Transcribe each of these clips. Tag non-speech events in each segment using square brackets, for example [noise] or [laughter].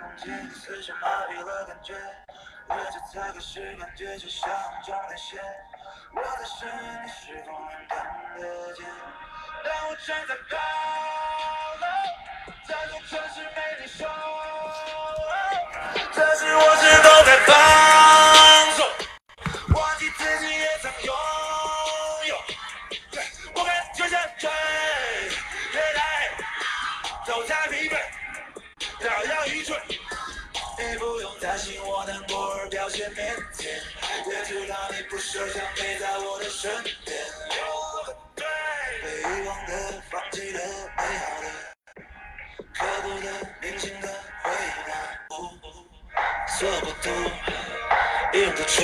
梦境，四肢麻痹了感觉。我这才开始感觉，就像中了邪。我在深渊，你是否看得见？但我站在高楼，在多城市没你说要。这是我知道的吧？道你不设想陪在我的身边。被遗忘的、放弃的、美好的、刻骨的、铭心的回答，呜色不图，映不出，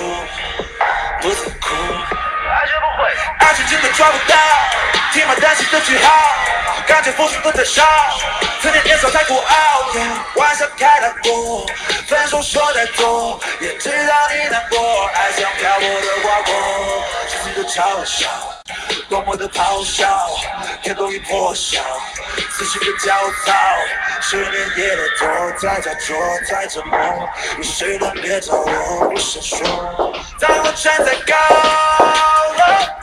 不曾哭。爱学不会，爱情真的抓不到，填满担心的句号，感觉付出的太少，曾经年少太孤傲，玩笑开太过，分手说太多，也知道你难过，爱像漂泊的花果，世俗的嘲笑，多么的咆哮，天都已破晓，思绪的焦躁，失眠夜的多，在假装，在折磨，有谁能别找我，不闪烁，当我站在高楼，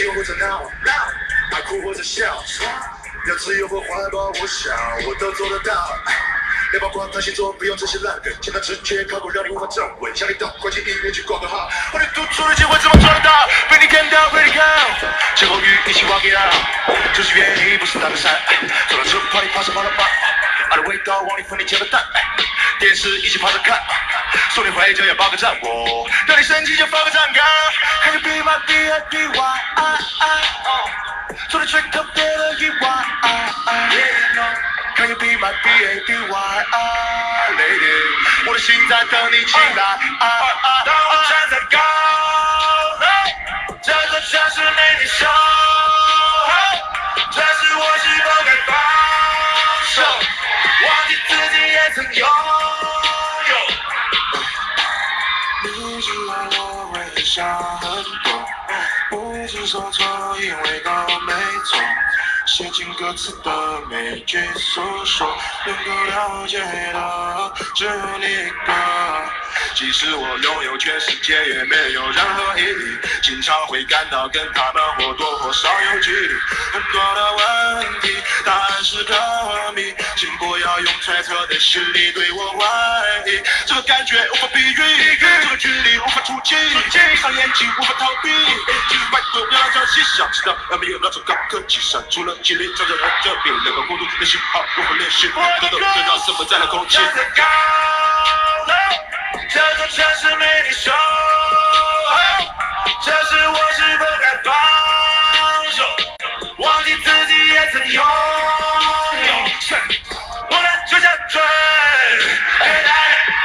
你是笑或者闹，爱哭或者笑，要自由或怀抱我想，我都做得到。别把光谈星座，不用这些烂梗，简单直接考过让你无法站稳，像你到快进医院去挂个号，和你赌出的机会怎么做得到？被你看到，Ready go，结果与一起 walk it out，就是原因不是打个伞，走到车跑你爬上跑了吧，爱的味道往里放你煎的蛋，电视一起趴着看，说你回家要报个站我，让你生气就发个战歌，Can you be my B I B Y I I？说你最特别的意外。Can you be my B A B Y I lady？我的心在等你进来。当我站在高楼，这座城市没你守候，这时我是否该放手？忘记想很多，不知所措，因为都没错。写进歌词的每句诉说，能够了解的只有你一个。即使我拥有全世界，也没有任何意义。经常会感到跟他们或多或少有距离。很多的问题，答案是个谜。请不要用揣测的心理对我怀疑。这个感觉无法比喻，这个距离无法触及，闭上眼睛无法逃避。其实拜托不要让细想知道有没有那种高科技闪出了几粒，照着人这边两个孤独的信号，如何联系？得到知道什么在那空气。这座城市没你守，这时我是否该放手？忘记自己也曾拥有。我们就像追，越来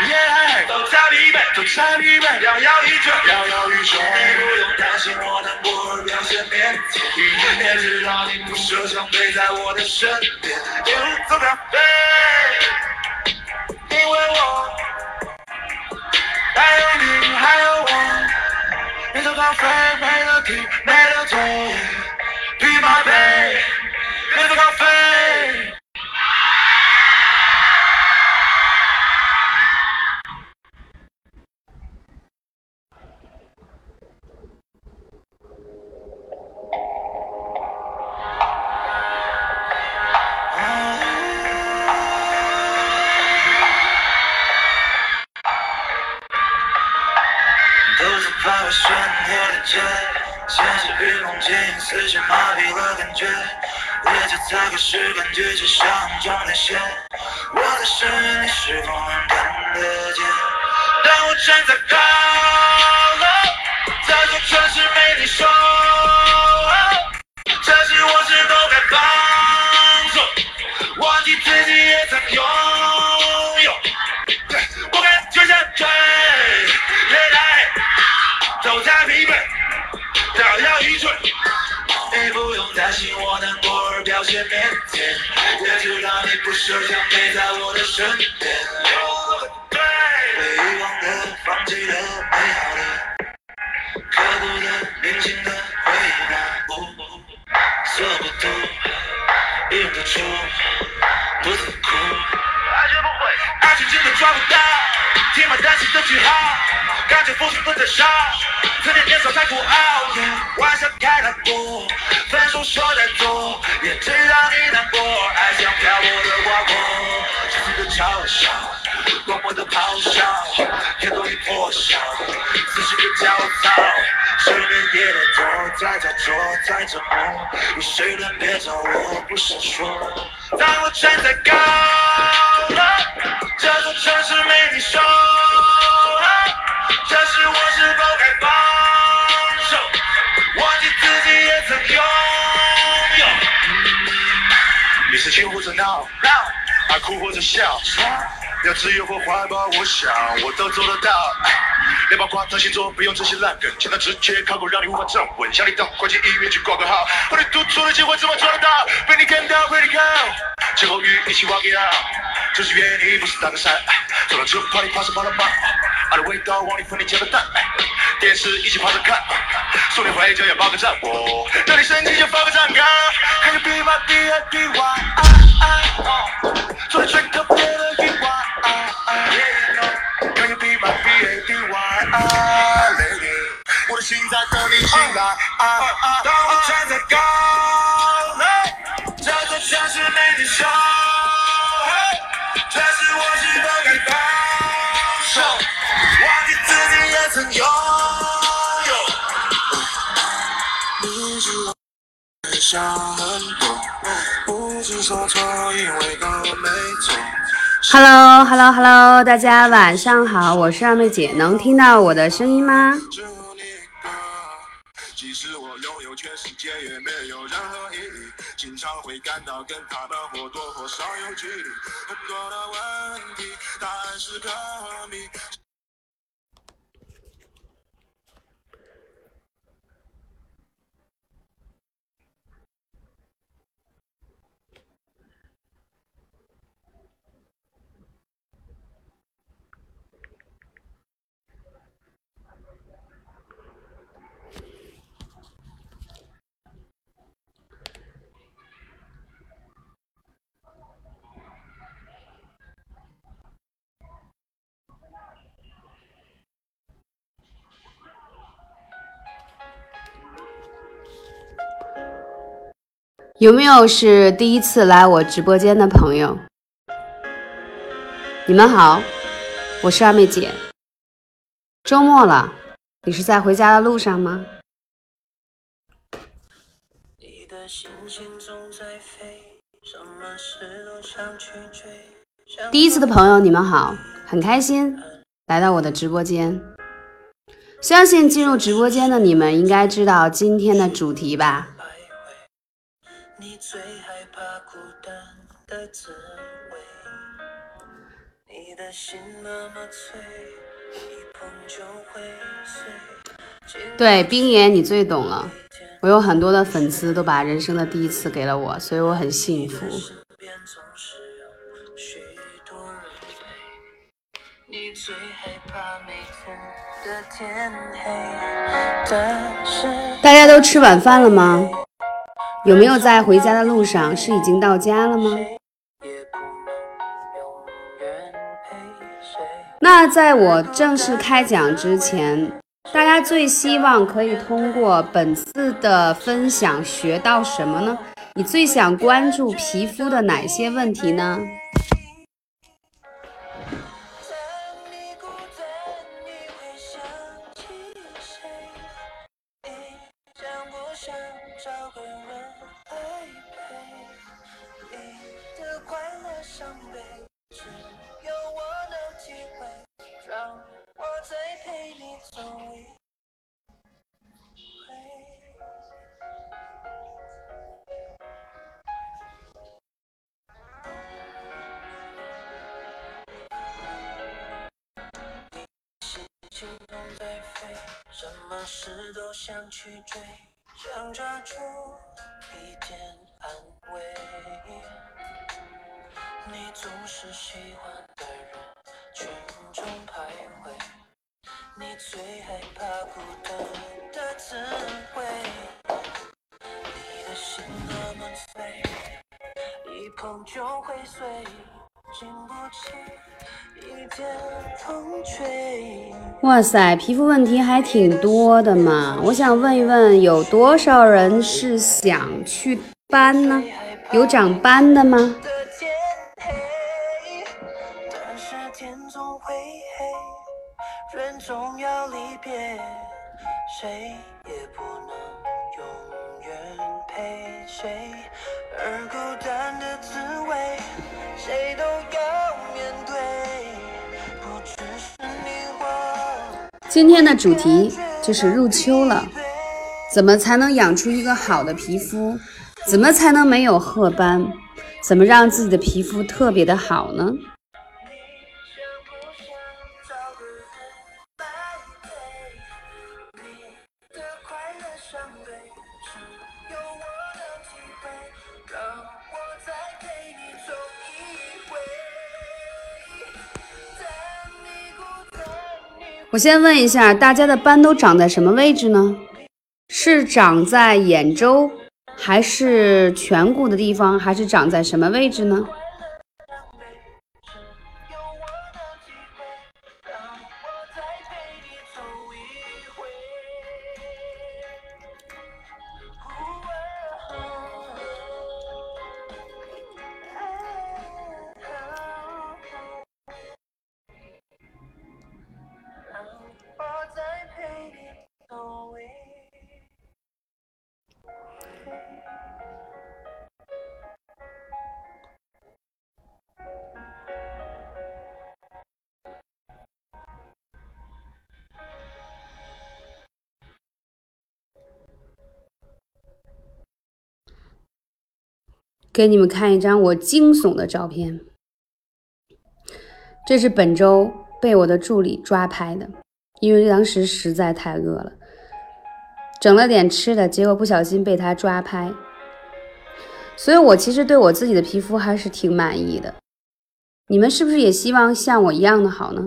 越爱，都在疲惫，都在疲惫，摇摇欲坠，摇摇欲坠。你不用担心我难过而表现腼腆，也知道你不设想陪在我的身边，一路走到黑，因为我。还有你，还有我，没得咖啡，没得 tea，没得醉，Be my babe，没得咖我的街，现实与梦境，思绪麻痹了感觉，也就才开始感觉就像中连线。我在深夜，你是否能看得见？当我站在高楼，这座城市没你守候，这时我是否该放手？忘记自己也曾拥有。我感觉像追，打压愚蠢。你不用担心我难过而表现腼腆，我知道你不是想陪在我的身边。被遗忘的、放弃的、美好的、刻骨的、铭心的回忆那所有不涂，忍得住，不自哭。爱却不会，爱却真的抓不到。句号，感觉付出不太少，曾经年少太孤傲，玩笑开太多，分手说太多，也知道你难过，爱像漂泊的花朵，这次的嘲笑，多么的咆哮，天都已破晓，思绪的焦躁，说，在假装，在折磨，有谁能别找我，不想说，当我站在高楼，这座城市没你守候，这时我是否该放手，忘记自己也曾拥有。你是亲或者闹，爱哭或者笑，要自由或怀抱，我想我都做得到。连八卦、谈星座，不用这些烂梗，简单直接考过，让你无法站稳。想你到快进医院去挂个号，我的突出的机会怎么做得到？被你看到，Ready go，最后雨一起 walk it out，这是原理，不是打个伞。走到这 party 爬上跑，爱的味道往里喷你加的蛋，电视一起趴着看，说你回家要报个站，我让你生气就发个站岗，Can you be my B I B Y？做你最特别的我的心在等你醒来。当我站在高，这座城市没你守候，这时我是否该放手，忘记自己也曾拥有。你知道我想很多，不知所措，因为都没错。哈喽哈喽哈喽大家晚上好，我是二妹姐，能听到我的声音吗？只有你一个。即使我拥有全世界，也没有任何意义。经常会感到跟他的或多或少有距离。很多的问题，答案是个谜。有没有是第一次来我直播间的朋友？你们好，我是二妹姐。周末了，你是在回家的路上吗？第一次的朋友，你们好，很开心来到我的直播间。相信进入直播间的你们应该知道今天的主题吧？你最害怕孤单的滋味。你的心那么脆，一碰就会碎。对，冰爷你最懂了。我有很多的粉丝都把人生的第一次给了我，所以我很幸福。你最害怕每天的天黑，但是大家都吃晚饭了吗？有没有在回家的路上？是已经到家了吗？那在我正式开讲之前，大家最希望可以通过本次的分享学到什么呢？你最想关注皮肤的哪些问题呢？事都想去追，想抓住一点安慰。你总是喜欢的人群中徘徊，你最害怕孤单的滋味。你的心那么脆，一碰就会碎，哇塞，皮肤问题还挺多的嘛。我想问一问，有多少人是想去斑呢？有长斑的吗？人总要离别，谁今天的主题就是入秋了，怎么才能养出一个好的皮肤？怎么才能没有褐斑？怎么让自己的皮肤特别的好呢？我先问一下，大家的斑都长在什么位置呢？是长在眼周，还是颧骨的地方，还是长在什么位置呢？给你们看一张我惊悚的照片，这是本周被我的助理抓拍的，因为当时实在太饿了，整了点吃的，结果不小心被他抓拍。所以我其实对我自己的皮肤还是挺满意的。你们是不是也希望像我一样的好呢？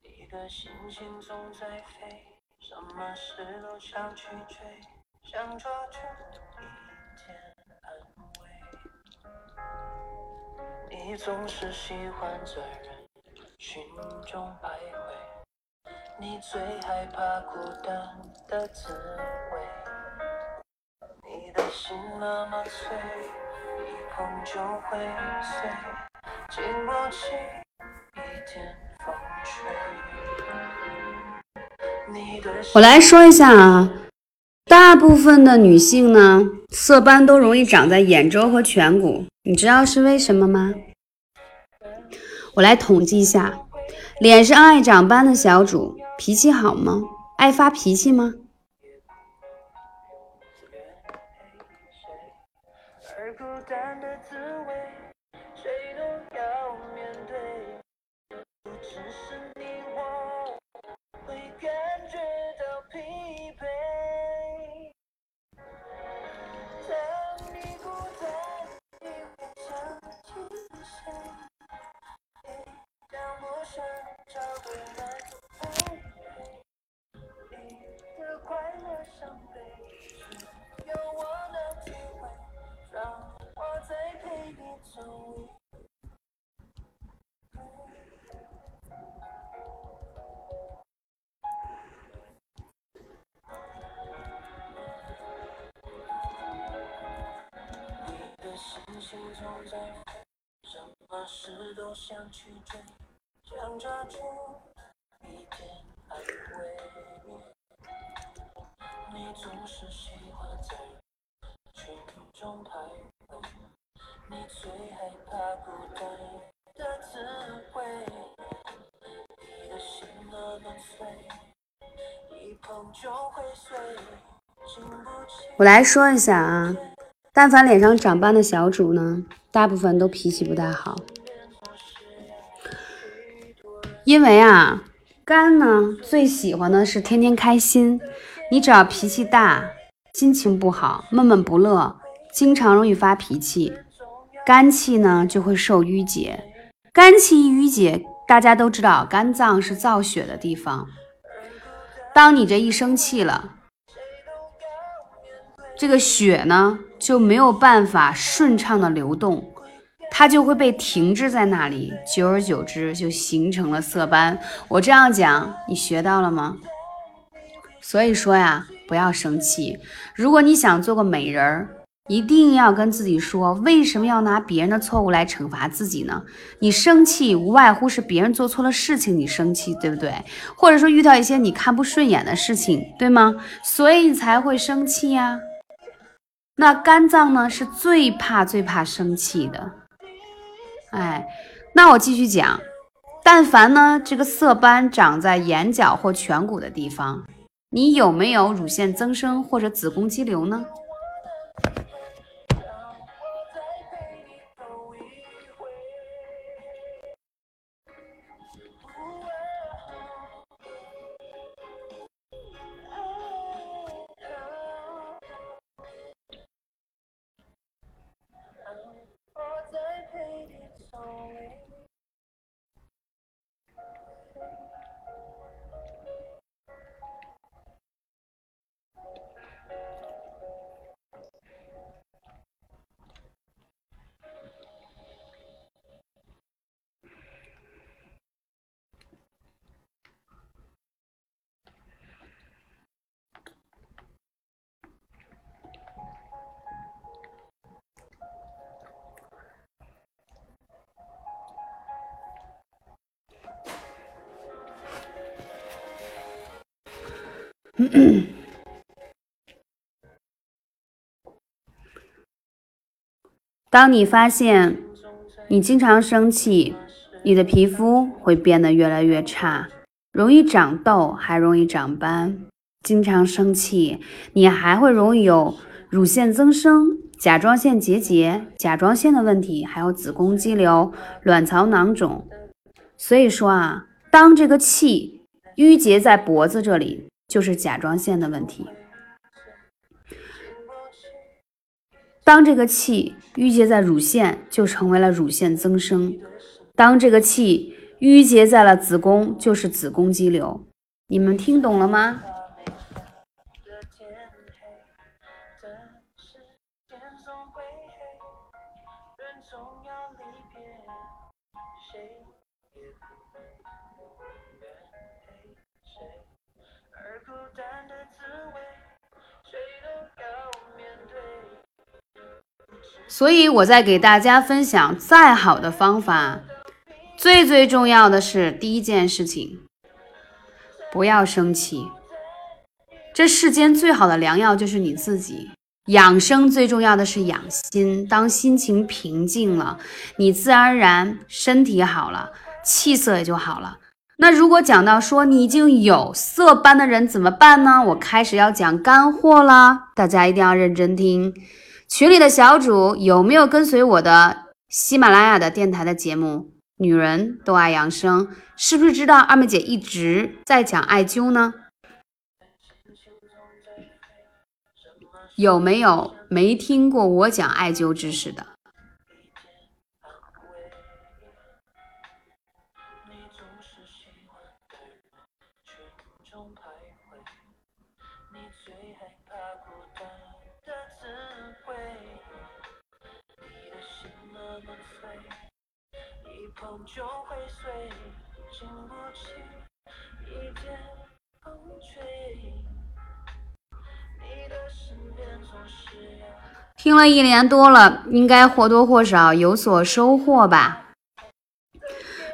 你的心情总在飞，什么事都想去追，想抓住你总是喜欢在人群中徘徊，你最害怕孤单的滋味。你的心那么脆，一碰就会碎，经不起一点风吹。你的心我来说一下啊，大部分的女性呢，色斑都容易长在眼周和颧骨，你知道是为什么吗？我来统计一下，脸上爱长斑的小主，脾气好吗？爱发脾气吗？想去追，想抓住一点安慰。你总是喜欢在群中徘徊，你最害怕孤单的滋味。你的心那么脆，一碰就会碎，经不。我来说一下啊，但凡脸上长斑的小主呢，大部分都脾气不太好，因为啊，肝呢最喜欢的是天天开心，你只要脾气大，心情不好，闷闷不乐，经常容易发脾气，肝气呢就会受淤结。肝气一淤结，大家都知道肝脏是造血的地方。当你这一生气了，这个血呢就没有办法顺畅的流动，它就会被停滞在那里，久而久之就形成了色斑。我这样讲，你学到了吗？所以说呀，不要生气。如果你想做个美人儿，一定要跟自己说，为什么要拿别人的错误来惩罚自己呢？你生气无外乎是别人做错了事情，你生气，对不对？或者说遇到一些你看不顺眼的事情，对吗？所以你才会生气呀。那肝脏呢，是最怕最怕生气的。哎，那我继续讲，但凡呢这个色斑长在眼角或颧骨的地方。你有没有乳腺增生或者子宫肌瘤呢？[coughs] 当你发现你经常生气，你的皮肤会变得越来越差，容易长痘，还容易长斑。经常生气，你还会容易有乳腺增生、甲状腺结节、甲状腺的问题，还有子宫肌瘤、卵巢囊肿。所以说啊，当这个气淤结在脖子这里。就是甲状腺的问题。当这个气淤结在乳腺，就成为了乳腺增生；当这个气淤结在了子宫，就是子宫肌瘤。你们听懂了吗？所以，我在给大家分享再好的方法，最最重要的是第一件事情，不要生气。这世间最好的良药就是你自己。养生最重要的是养心，当心情平静了，你自然而然身体好了，气色也就好了。那如果讲到说你已经有色斑的人怎么办呢？我开始要讲干货了，大家一定要认真听。群里的小主有没有跟随我的喜马拉雅的电台的节目？女人都爱养生，是不是知道二妹姐一直在讲艾灸呢？有没有没听过我讲艾灸知识的？听了一年多了，应该或多或少有所收获吧。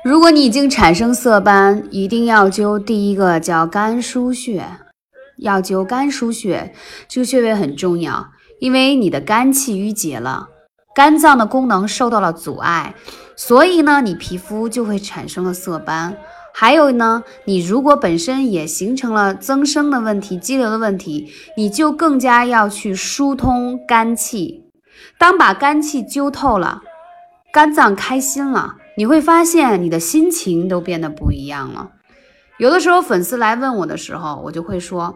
如果你已经产生色斑，一定要灸第一个叫肝腧穴，要灸肝腧穴，这个穴位很重要，因为你的肝气郁结了，肝脏的功能受到了阻碍，所以呢，你皮肤就会产生了色斑。还有呢，你如果本身也形成了增生的问题、肌瘤的问题，你就更加要去疏通肝气。当把肝气灸透了，肝脏开心了，你会发现你的心情都变得不一样了。有的时候粉丝来问我的时候，我就会说。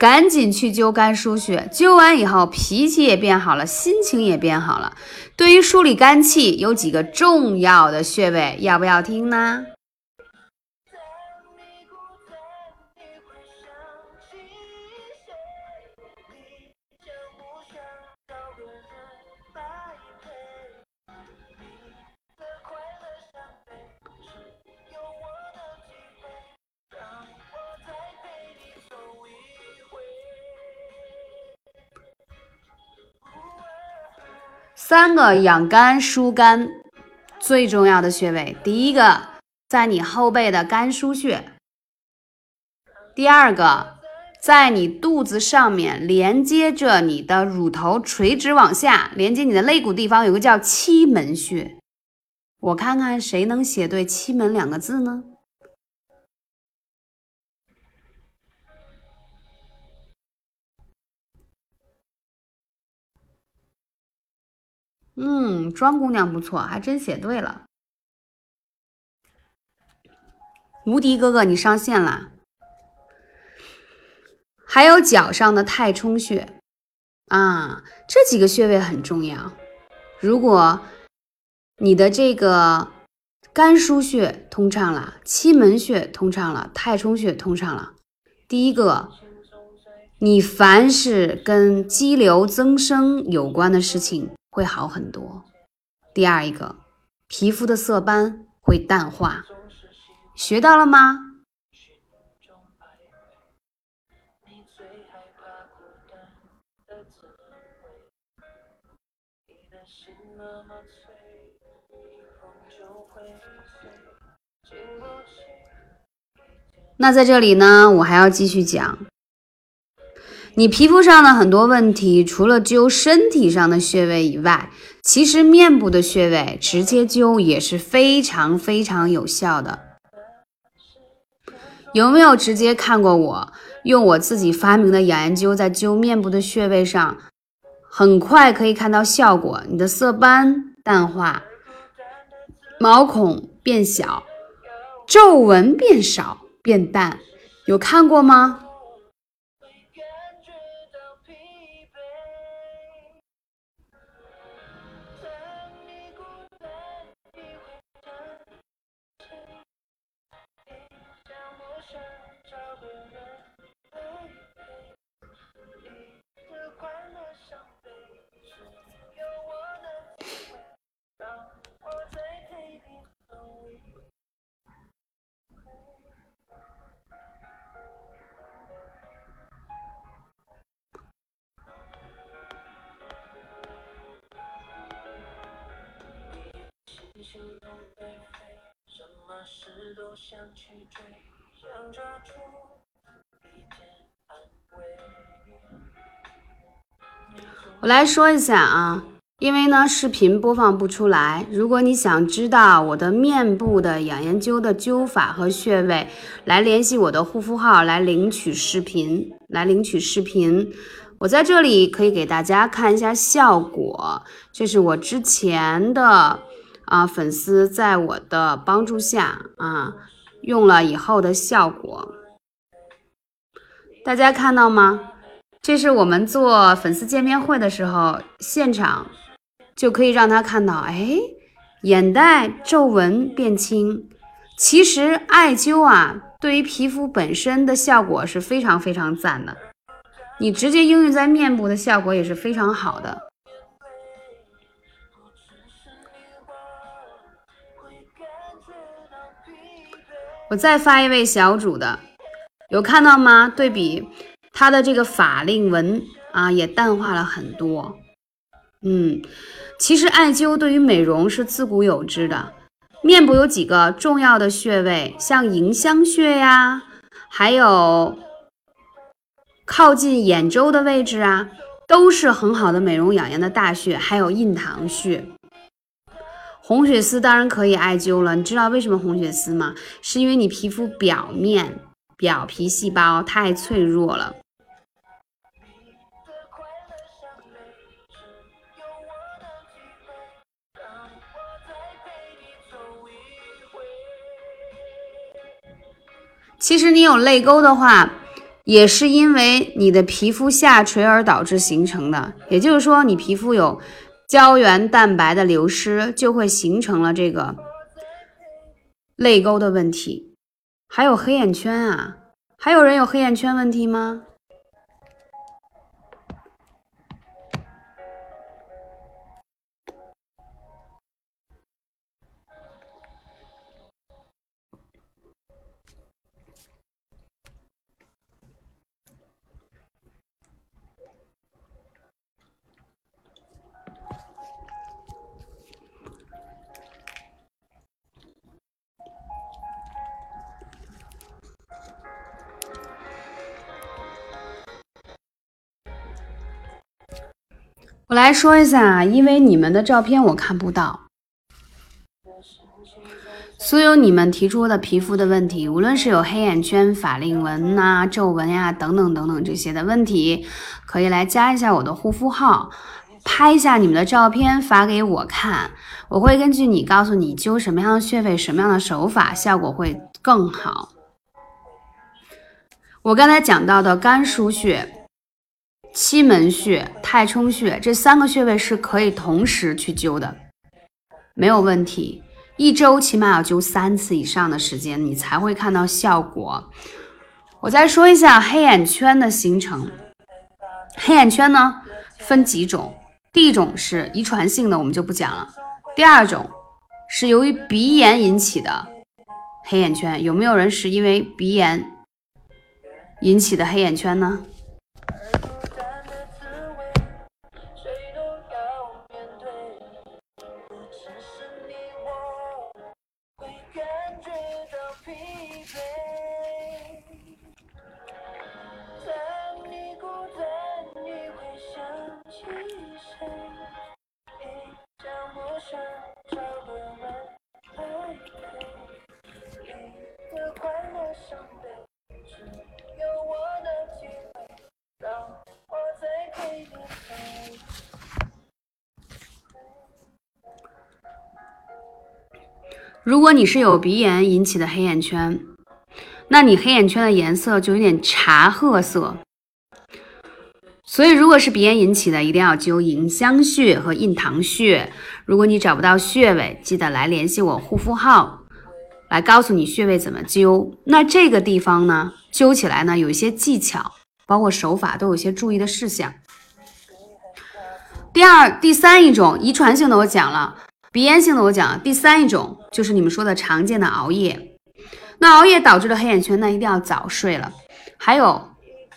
赶紧去灸肝腧穴，灸完以后脾气也变好了，心情也变好了。对于梳理肝气，有几个重要的穴位，要不要听呢？三个养肝疏肝最重要的穴位，第一个在你后背的肝腧穴，第二个在你肚子上面连接着你的乳头垂直往下，连接你的肋骨地方有个叫期门穴。我看看谁能写对“期门”两个字呢？嗯，庄姑娘不错，还真写对了。无敌哥哥，你上线了。还有脚上的太冲穴啊，这几个穴位很重要。如果你的这个肝腧穴通畅了，期门穴通畅了，太冲穴通畅了，第一个。你凡是跟肌瘤增生有关的事情会好很多。第二一个，皮肤的色斑会淡化，学到了吗？那在这里呢，我还要继续讲。你皮肤上的很多问题，除了灸身体上的穴位以外，其实面部的穴位直接灸也是非常非常有效的。有没有直接看过我用我自己发明的养颜灸在灸面部的穴位上，很快可以看到效果，你的色斑淡化，毛孔变小，皱纹变少变淡，有看过吗？我来说一下啊，因为呢视频播放不出来。如果你想知道我的面部的养颜灸的灸法和穴位，来联系我的护肤号来领取视频，来领取视频。我在这里可以给大家看一下效果，这是我之前的啊粉丝在我的帮助下啊用了以后的效果，大家看到吗？这是我们做粉丝见面会的时候，现场就可以让他看到，哎，眼袋皱纹变轻。其实艾灸啊，对于皮肤本身的效果是非常非常赞的，你直接应用在面部的效果也是非常好的。我再发一位小主的，有看到吗？对比。它的这个法令纹啊，也淡化了很多。嗯，其实艾灸对于美容是自古有之的。面部有几个重要的穴位，像迎香穴呀，还有靠近眼周的位置啊，都是很好的美容养颜的大穴。还有印堂穴，红血丝当然可以艾灸了。你知道为什么红血丝吗？是因为你皮肤表面表皮细胞太脆弱了。其实你有泪沟的话，也是因为你的皮肤下垂而导致形成的。也就是说，你皮肤有胶原蛋白的流失，就会形成了这个泪沟的问题。还有黑眼圈啊，还有人有黑眼圈问题吗？我来说一下，因为你们的照片我看不到，所有你们提出的皮肤的问题，无论是有黑眼圈、法令纹呐、皱纹呀等等等等这些的问题，可以来加一下我的护肤号，拍一下你们的照片发给我看，我会根据你告诉你灸什么样的穴位、什么样的手法，效果会更好。我刚才讲到的肝腧穴。七门穴、太冲穴这三个穴位是可以同时去灸的，没有问题。一周起码要灸三次以上的时间，你才会看到效果。我再说一下黑眼圈的形成。黑眼圈呢分几种，第一种是遗传性的，我们就不讲了。第二种是由于鼻炎引起的黑眼圈，有没有人是因为鼻炎引起的黑眼圈呢？如果你是有鼻炎引起的黑眼圈，那你黑眼圈的颜色就有点茶褐色。所以，如果是鼻炎引起的，一定要灸迎香穴和印堂穴。如果你找不到穴位，记得来联系我护肤号，来告诉你穴位怎么灸。那这个地方呢，灸起来呢有一些技巧，包括手法都有一些注意的事项。第二、第三一种遗传性的我讲了。鼻炎性的我讲了，第三一种就是你们说的常见的熬夜。那熬夜导致的黑眼圈，那一定要早睡了。还有，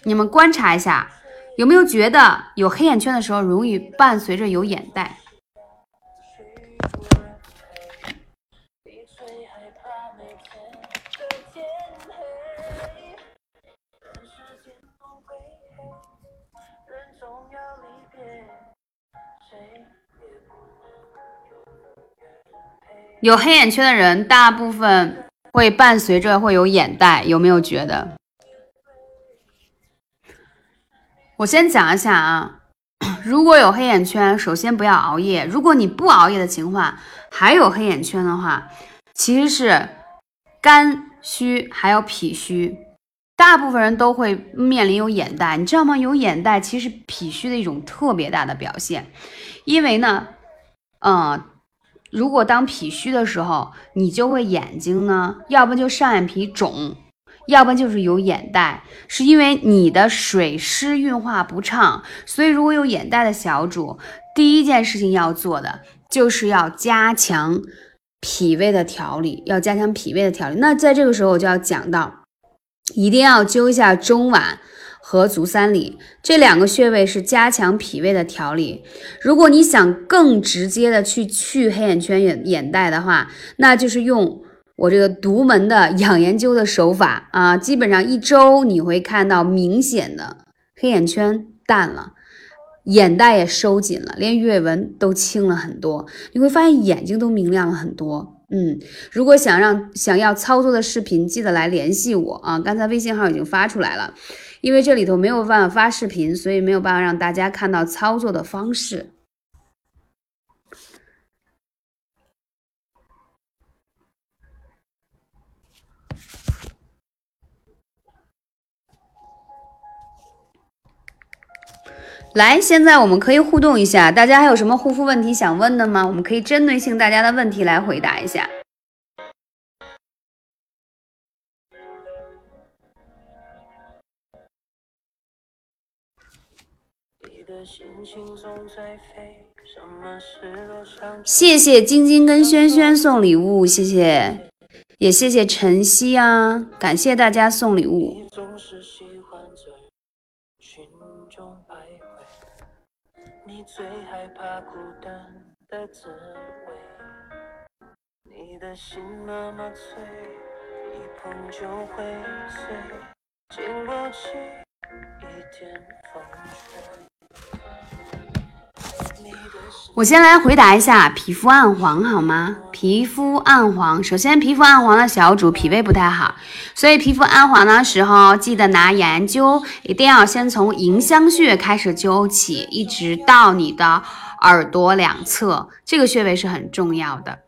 你们观察一下，有没有觉得有黑眼圈的时候容易伴随着有眼袋？有黑眼圈的人，大部分会伴随着会有眼袋，有没有觉得？我先讲一下啊，[clears throat] 如果有黑眼圈，首先不要熬夜。如果你不熬夜的情况，还有黑眼圈的话，其实是肝虚还有脾虚，大部分人都会面临有眼袋，你知道吗？有眼袋其实脾虚的一种特别大的表现，因为呢，嗯。如果当脾虚的时候，你就会眼睛呢，要不就上眼皮肿，要不然就是有眼袋，是因为你的水湿运化不畅。所以如果有眼袋的小主，第一件事情要做的就是要加强脾胃的调理，要加强脾胃的调理。那在这个时候我就要讲到，一定要灸一下中脘。和足三里这两个穴位是加强脾胃的调理。如果你想更直接的去去黑眼圈、眼眼袋的话，那就是用我这个独门的养颜灸的手法啊。基本上一周你会看到明显的黑眼圈淡了，眼袋也收紧了，连鱼尾纹都轻了很多。你会发现眼睛都明亮了很多。嗯，如果想让想要操作的视频，记得来联系我啊。刚才微信号已经发出来了。因为这里头没有办法发视频，所以没有办法让大家看到操作的方式。来，现在我们可以互动一下，大家还有什么护肤问题想问的吗？我们可以针对性大家的问题来回答一下。谢谢晶晶跟轩轩送礼物，谢谢，也谢谢晨曦啊，感谢大家送礼物。最害怕孤单的滋味。你的心那么脆一碰就会碎经不起一点风吹。我先来回答一下皮肤暗黄好吗？皮肤暗黄，首先皮肤暗黄的小主脾胃不太好，所以皮肤暗黄的时候，记得拿眼灸，一定要先从迎香穴开始灸起，一直到你的耳朵两侧，这个穴位是很重要的。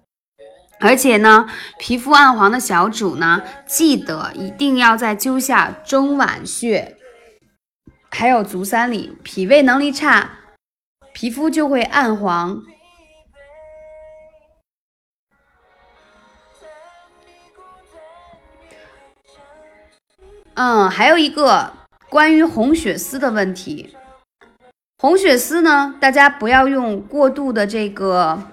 而且呢，皮肤暗黄的小主呢，记得一定要在灸下中脘穴，还有足三里，脾胃能力差。皮肤就会暗黄。嗯，还有一个关于红血丝的问题。红血丝呢，大家不要用过度的这个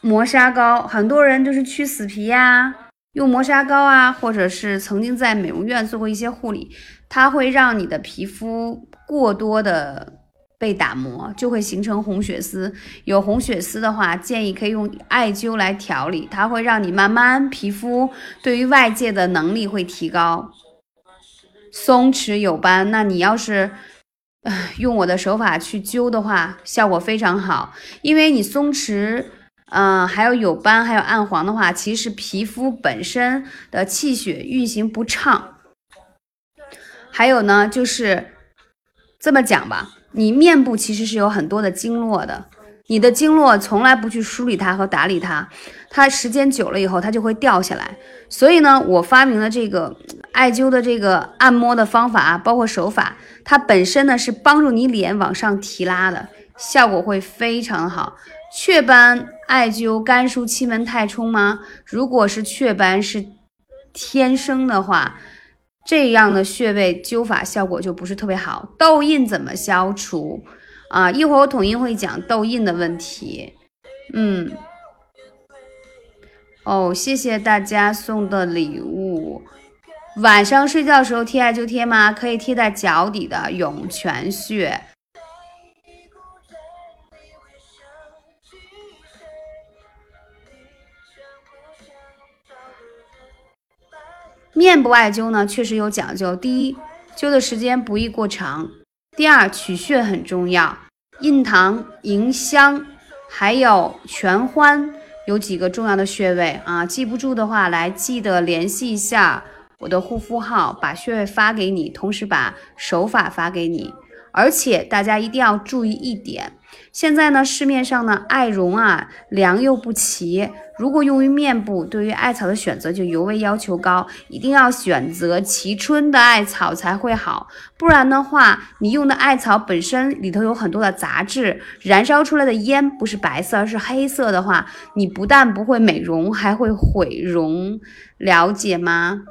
磨砂膏。很多人就是去死皮呀，用磨砂膏啊，或者是曾经在美容院做过一些护理，它会让你的皮肤过多的。被打磨就会形成红血丝，有红血丝的话，建议可以用艾灸来调理，它会让你慢慢皮肤对于外界的能力会提高。松弛有斑，那你要是 [laughs] 用我的手法去灸的话，效果非常好，因为你松弛，嗯，还有有斑，还有暗黄的话，其实皮肤本身的气血运行不畅。还有呢，就是这么讲吧。你面部其实是有很多的经络的，你的经络从来不去梳理它和打理它，它时间久了以后它就会掉下来。所以呢，我发明了这个艾灸的这个按摩的方法，包括手法，它本身呢是帮助你脸往上提拉的，效果会非常好。雀斑艾灸肝腧气门太冲吗？如果是雀斑是天生的话。这样的穴位灸法效果就不是特别好。痘印怎么消除啊？一会儿我统一会讲痘印的问题。嗯，哦，谢谢大家送的礼物。晚上睡觉的时候贴艾灸贴吗？可以贴在脚底的涌泉穴。面部艾灸呢，确实有讲究。第一，灸的时间不宜过长；第二，取穴很重要。印堂、迎香，还有全欢，有几个重要的穴位啊。记不住的话，来记得联系一下我的护肤号，把穴位发给你，同时把手法发给你。而且大家一定要注意一点。现在呢，市面上呢，艾绒啊，良莠不齐。如果用于面部，对于艾草的选择就尤为要求高，一定要选择蕲春的艾草才会好。不然的话，你用的艾草本身里头有很多的杂质，燃烧出来的烟不是白色，而是黑色的话，你不但不会美容，还会毁容。了解吗？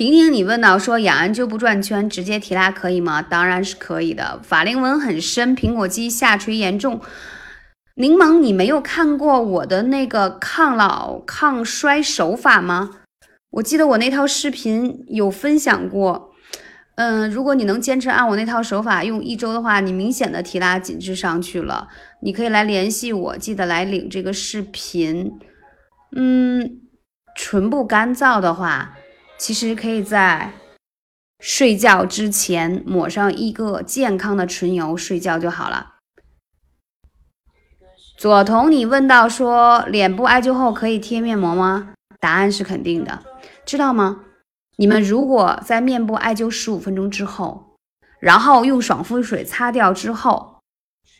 婷婷，你问到说雅安就不转圈，直接提拉可以吗？当然是可以的。法令纹很深，苹果肌下垂严重。柠檬，你没有看过我的那个抗老抗衰手法吗？我记得我那套视频有分享过。嗯，如果你能坚持按我那套手法用一周的话，你明显的提拉紧致上去了。你可以来联系我，记得来领这个视频。嗯，唇部干燥的话。其实可以在睡觉之前抹上一个健康的唇油，睡觉就好了。左彤，你问到说脸部艾灸后可以贴面膜吗？答案是肯定的，知道吗？你们如果在面部艾灸十五分钟之后，然后用爽肤水擦掉之后，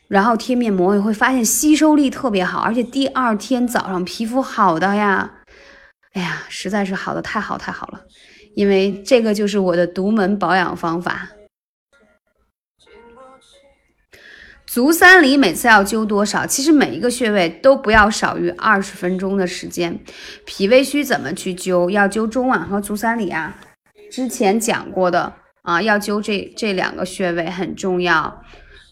然后贴面膜，你会发现吸收力特别好，而且第二天早上皮肤好的呀。哎呀，实在是好的太好太好了，因为这个就是我的独门保养方法。足三里每次要灸多少？其实每一个穴位都不要少于二十分钟的时间。脾胃虚怎么去灸？要灸中脘和足三里啊，之前讲过的啊，要灸这这两个穴位很重要。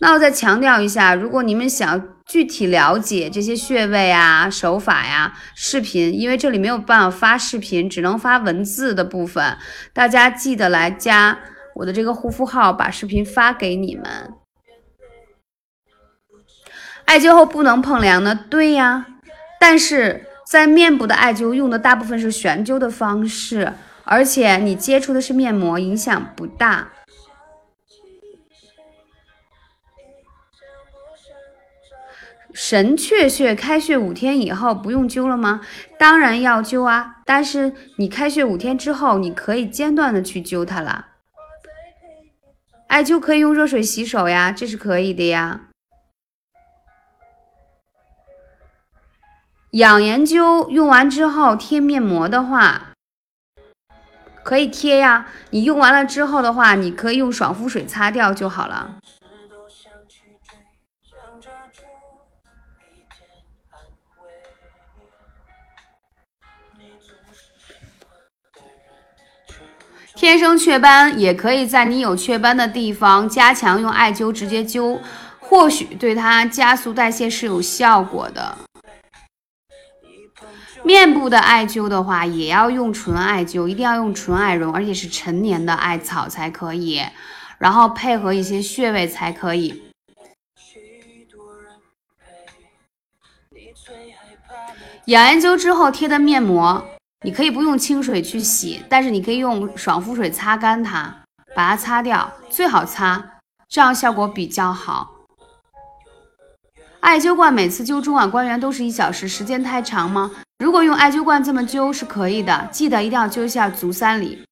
那我再强调一下，如果你们想具体了解这些穴位啊、手法呀，视频，因为这里没有办法发视频，只能发文字的部分，大家记得来加我的这个护肤号，把视频发给你们。艾灸后不能碰凉呢？对呀，但是在面部的艾灸用的大部分是悬灸的方式。而且你接触的是面膜，影响不大。神阙穴开穴五天以后不用灸了吗？当然要灸啊！但是你开穴五天之后，你可以间断的去灸它了。艾灸可以用热水洗手呀，这是可以的呀。养颜灸用完之后贴面膜的话，可以贴呀。你用完了之后的话，你可以用爽肤水擦掉就好了。天生雀斑也可以在你有雀斑的地方加强用艾灸直接灸，或许对它加速代谢是有效果的。面部的艾灸的话，也要用纯艾灸，一定要用纯艾绒，而且是陈年的艾草才可以，然后配合一些穴位才可以。养颜灸之后贴的面膜。你可以不用清水去洗，但是你可以用爽肤水擦干它，把它擦掉，最好擦，这样效果比较好。艾灸罐每次灸中脘关元都是一小时，时间太长吗？如果用艾灸罐这么灸是可以的，记得一定要灸一下足三里。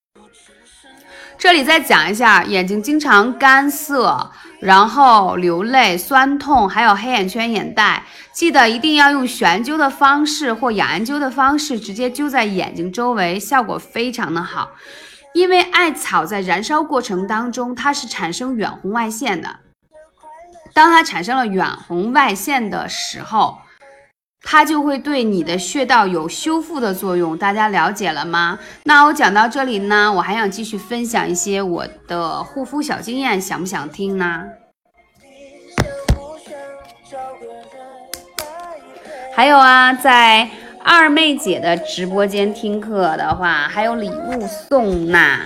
这里再讲一下，眼睛经常干涩，然后流泪、酸痛，还有黑眼圈、眼袋，记得一定要用悬灸的方式或养颜灸的方式，直接灸在眼睛周围，效果非常的好。因为艾草在燃烧过程当中，它是产生远红外线的，当它产生了远红外线的时候。它就会对你的穴道有修复的作用，大家了解了吗？那我讲到这里呢，我还想继续分享一些我的护肤小经验，想不想听呢？还有啊，在二妹姐的直播间听课的话，还有礼物送呢。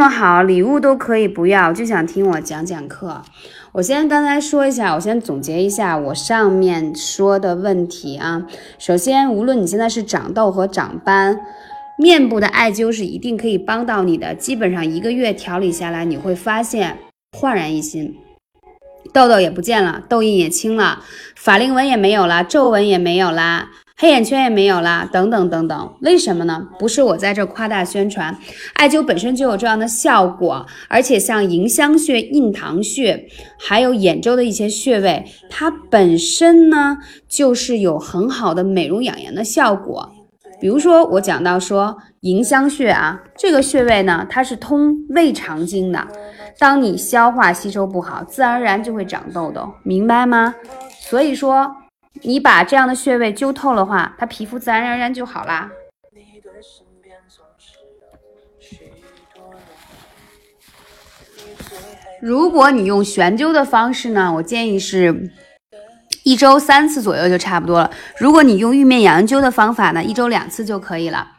那么好，礼物都可以不要，就想听我讲讲课。我先刚才说一下，我先总结一下我上面说的问题啊。首先，无论你现在是长痘和长斑，面部的艾灸是一定可以帮到你的。基本上一个月调理下来，你会发现焕然一新，痘痘也不见了，痘印也清了，法令纹也没有了，皱纹也没有啦。黑眼圈也没有啦，等等等等，为什么呢？不是我在这夸大宣传，艾灸本身就有这样的效果，而且像迎香穴、印堂穴，还有眼周的一些穴位，它本身呢就是有很好的美容养颜的效果。比如说我讲到说迎香穴啊，这个穴位呢，它是通胃肠经的，当你消化吸收不好，自然而然就会长痘痘，明白吗？所以说。你把这样的穴位灸透的话，它皮肤自然而然就好啦。如果你用悬灸的方式呢，我建议是一周三次左右就差不多了。如果你用玉面养颜灸的方法呢，一周两次就可以了。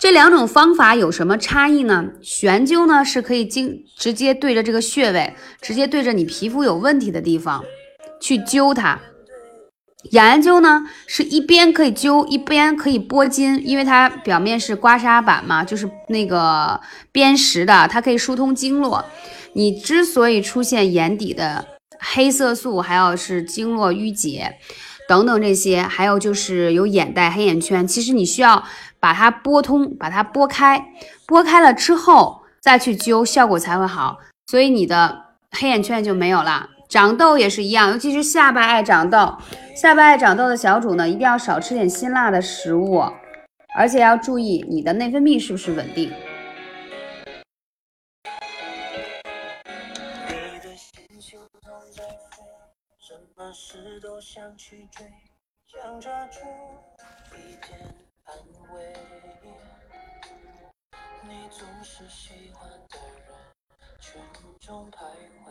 这两种方法有什么差异呢？悬灸呢是可以经直接对着这个穴位，直接对着你皮肤有问题的地方去灸它。养颜灸呢，是一边可以灸，一边可以拨筋，因为它表面是刮痧板嘛，就是那个砭石的，它可以疏通经络。你之所以出现眼底的黑色素，还有是经络淤结等等这些，还有就是有眼袋、黑眼圈，其实你需要把它拨通，把它拨开，拨开了之后再去灸，效果才会好。所以你的黑眼圈就没有了。长痘也是一样，尤其是下巴爱长痘，下巴爱长痘的小主呢，一定要少吃点辛辣的食物，而且要注意你的内分泌是不是稳定。你总是喜欢的人群中徘徊，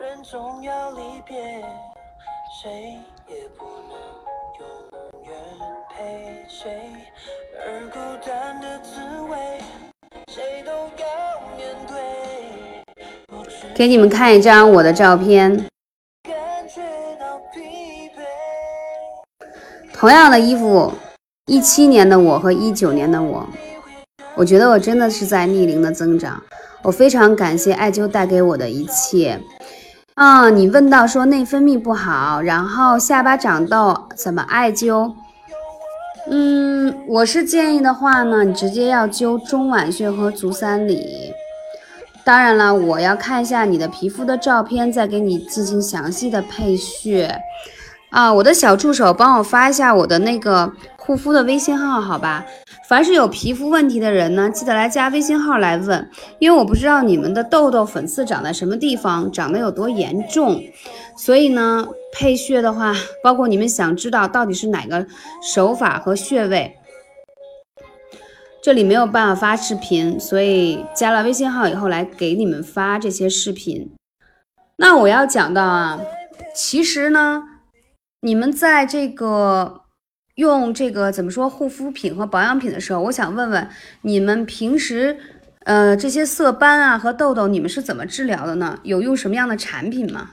人总要离别，谁也不能永远陪谁，而孤单的滋味，谁都要面对。给你们看一张我的照片，同样的衣服，一七年的我和一九年的我，我觉得我真的是在逆龄的增长。我非常感谢艾灸带给我的一切。啊，你问到说内分泌不好，然后下巴长痘怎么艾灸？嗯，我是建议的话呢，你直接要灸中脘穴和足三里。当然了，我要看一下你的皮肤的照片，再给你进行详细的配穴。啊，我的小助手帮我发一下我的那个护肤的微信号，好吧？凡是有皮肤问题的人呢，记得来加微信号来问，因为我不知道你们的痘痘、粉刺长在什么地方，长得有多严重，所以呢，配穴的话，包括你们想知道到底是哪个手法和穴位，这里没有办法发视频，所以加了微信号以后来给你们发这些视频。那我要讲到啊，其实呢。你们在这个用这个怎么说护肤品和保养品的时候，我想问问你们平时呃这些色斑啊和痘痘，你们是怎么治疗的呢？有用什么样的产品吗？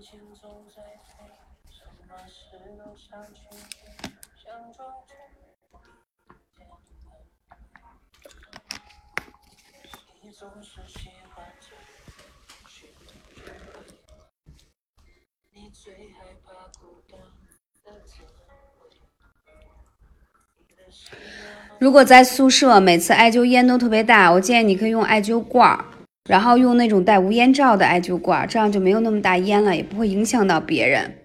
情总在，你，如果在宿舍每次艾灸烟都特别大，我建议你可以用艾灸罐，然后用那种带无烟罩的艾灸罐，这样就没有那么大烟了，也不会影响到别人。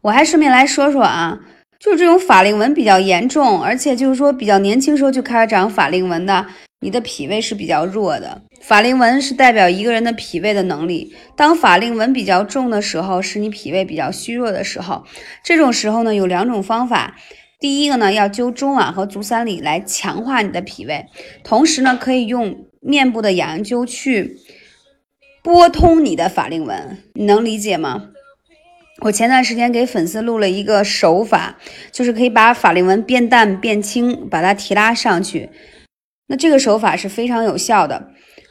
我还顺便来说说啊，就是这种法令纹比较严重，而且就是说比较年轻时候就开始长法令纹的，你的脾胃是比较弱的。法令纹是代表一个人的脾胃的能力，当法令纹比较重的时候，是你脾胃比较虚弱的时候。这种时候呢，有两种方法。第一个呢，要灸中脘和足三里来强化你的脾胃，同时呢，可以用面部的养阳灸去拨通你的法令纹，你能理解吗？我前段时间给粉丝录了一个手法，就是可以把法令纹变淡变轻，把它提拉上去。那这个手法是非常有效的。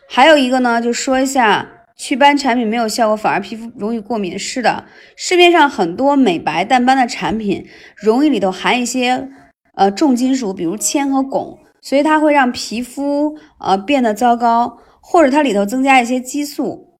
还有一个呢，就说一下祛斑产品没有效果，反而皮肤容易过敏。是的，市面上很多美白淡斑的产品，容易里头含一些呃重金属，比如铅和汞，所以它会让皮肤呃变得糟糕，或者它里头增加一些激素。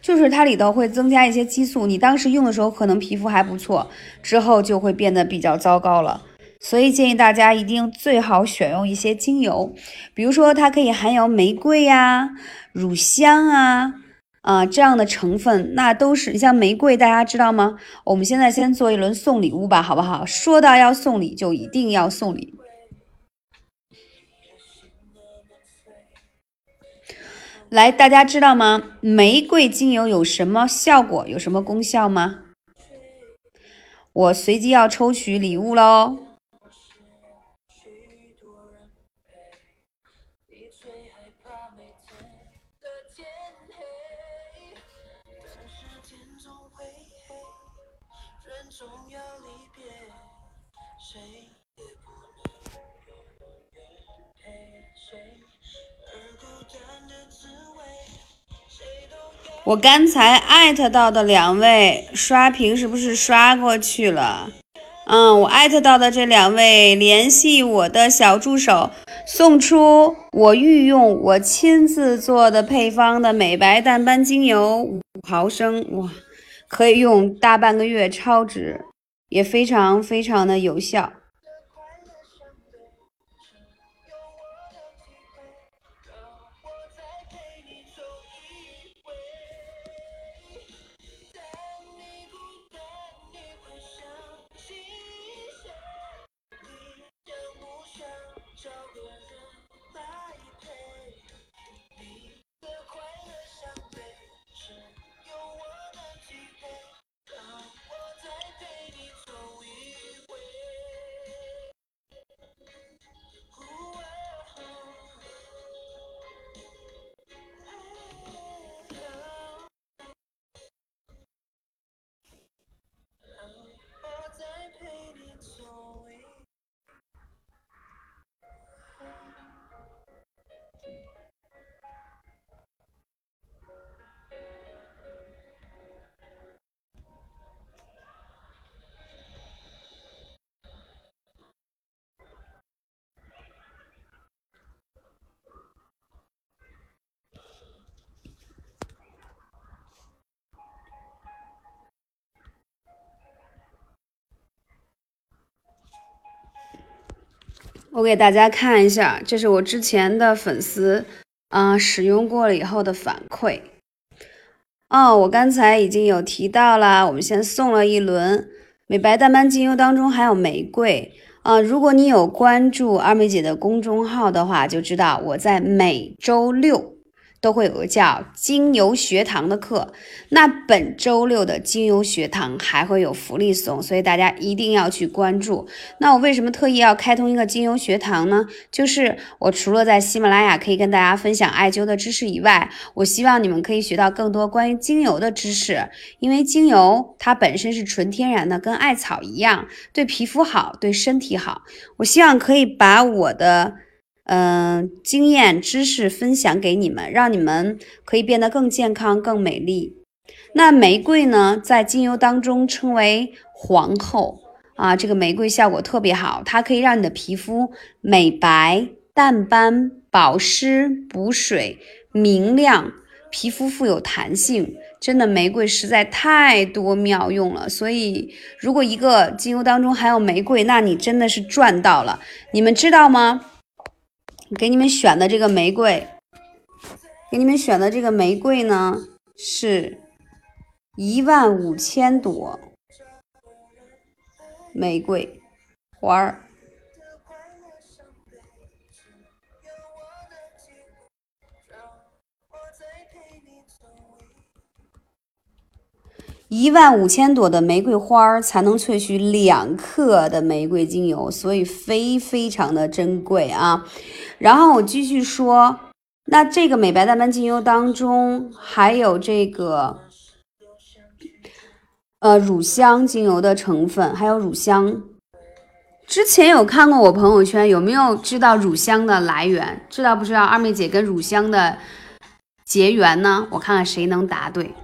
就是它里头会增加一些激素，你当时用的时候可能皮肤还不错，之后就会变得比较糟糕了。所以建议大家一定最好选用一些精油，比如说它可以含有玫瑰呀、乳香啊啊这样的成分，那都是你像玫瑰，大家知道吗？我们现在先做一轮送礼物吧，好不好？说到要送礼，就一定要送礼。来，大家知道吗？玫瑰精油有什么效果？有什么功效吗？我随机要抽取礼物喽！我刚才艾特到的两位刷屏是不是刷过去了？嗯，我艾特到的这两位联系我的小助手，送出我御用、我亲自做的配方的美白淡斑精油五毫升，哇，可以用大半个月，超值，也非常非常的有效。我给大家看一下，这是我之前的粉丝，啊，使用过了以后的反馈。哦，我刚才已经有提到了，我们先送了一轮美白淡斑精油，当中含有玫瑰。啊，如果你有关注二妹姐的公众号的话，就知道我在每周六。都会有个叫精油学堂的课，那本周六的精油学堂还会有福利送，所以大家一定要去关注。那我为什么特意要开通一个精油学堂呢？就是我除了在喜马拉雅可以跟大家分享艾灸的知识以外，我希望你们可以学到更多关于精油的知识，因为精油它本身是纯天然的，跟艾草一样，对皮肤好，对身体好。我希望可以把我的。嗯，经验知识分享给你们，让你们可以变得更健康、更美丽。那玫瑰呢，在精油当中称为皇后啊，这个玫瑰效果特别好，它可以让你的皮肤美白、淡斑、保湿、补水、明亮，皮肤富有弹性。真的，玫瑰实在太多妙用了。所以，如果一个精油当中含有玫瑰，那你真的是赚到了。你们知道吗？给你们选的这个玫瑰，给你们选的这个玫瑰呢，是一万五千朵玫瑰花儿，一万五千朵的玫瑰花儿才能萃取两克的玫瑰精油，所以非非常的珍贵啊。然后我继续说，那这个美白淡斑精油当中还有这个，呃，乳香精油的成分，还有乳香。之前有看过我朋友圈，有没有知道乳香的来源？知道不知道二妹姐跟乳香的结缘呢？我看看谁能答对。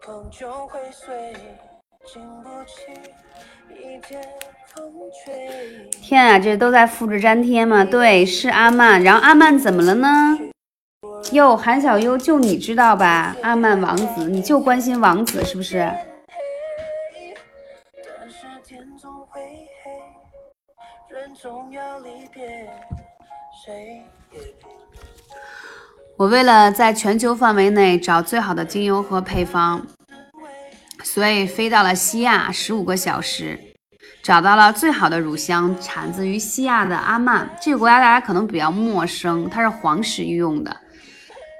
碰就会碎天啊，这都在复制粘贴吗？对，是阿曼。然后阿曼怎么了呢？哟，韩小优，就你知道吧？阿曼王子，你就关心王子是不是？我为了在全球范围内找最好的精油和配方。所以飞到了西亚十五个小时，找到了最好的乳香，产自于西亚的阿曼这个国家，大家可能比较陌生，它是皇室御用的，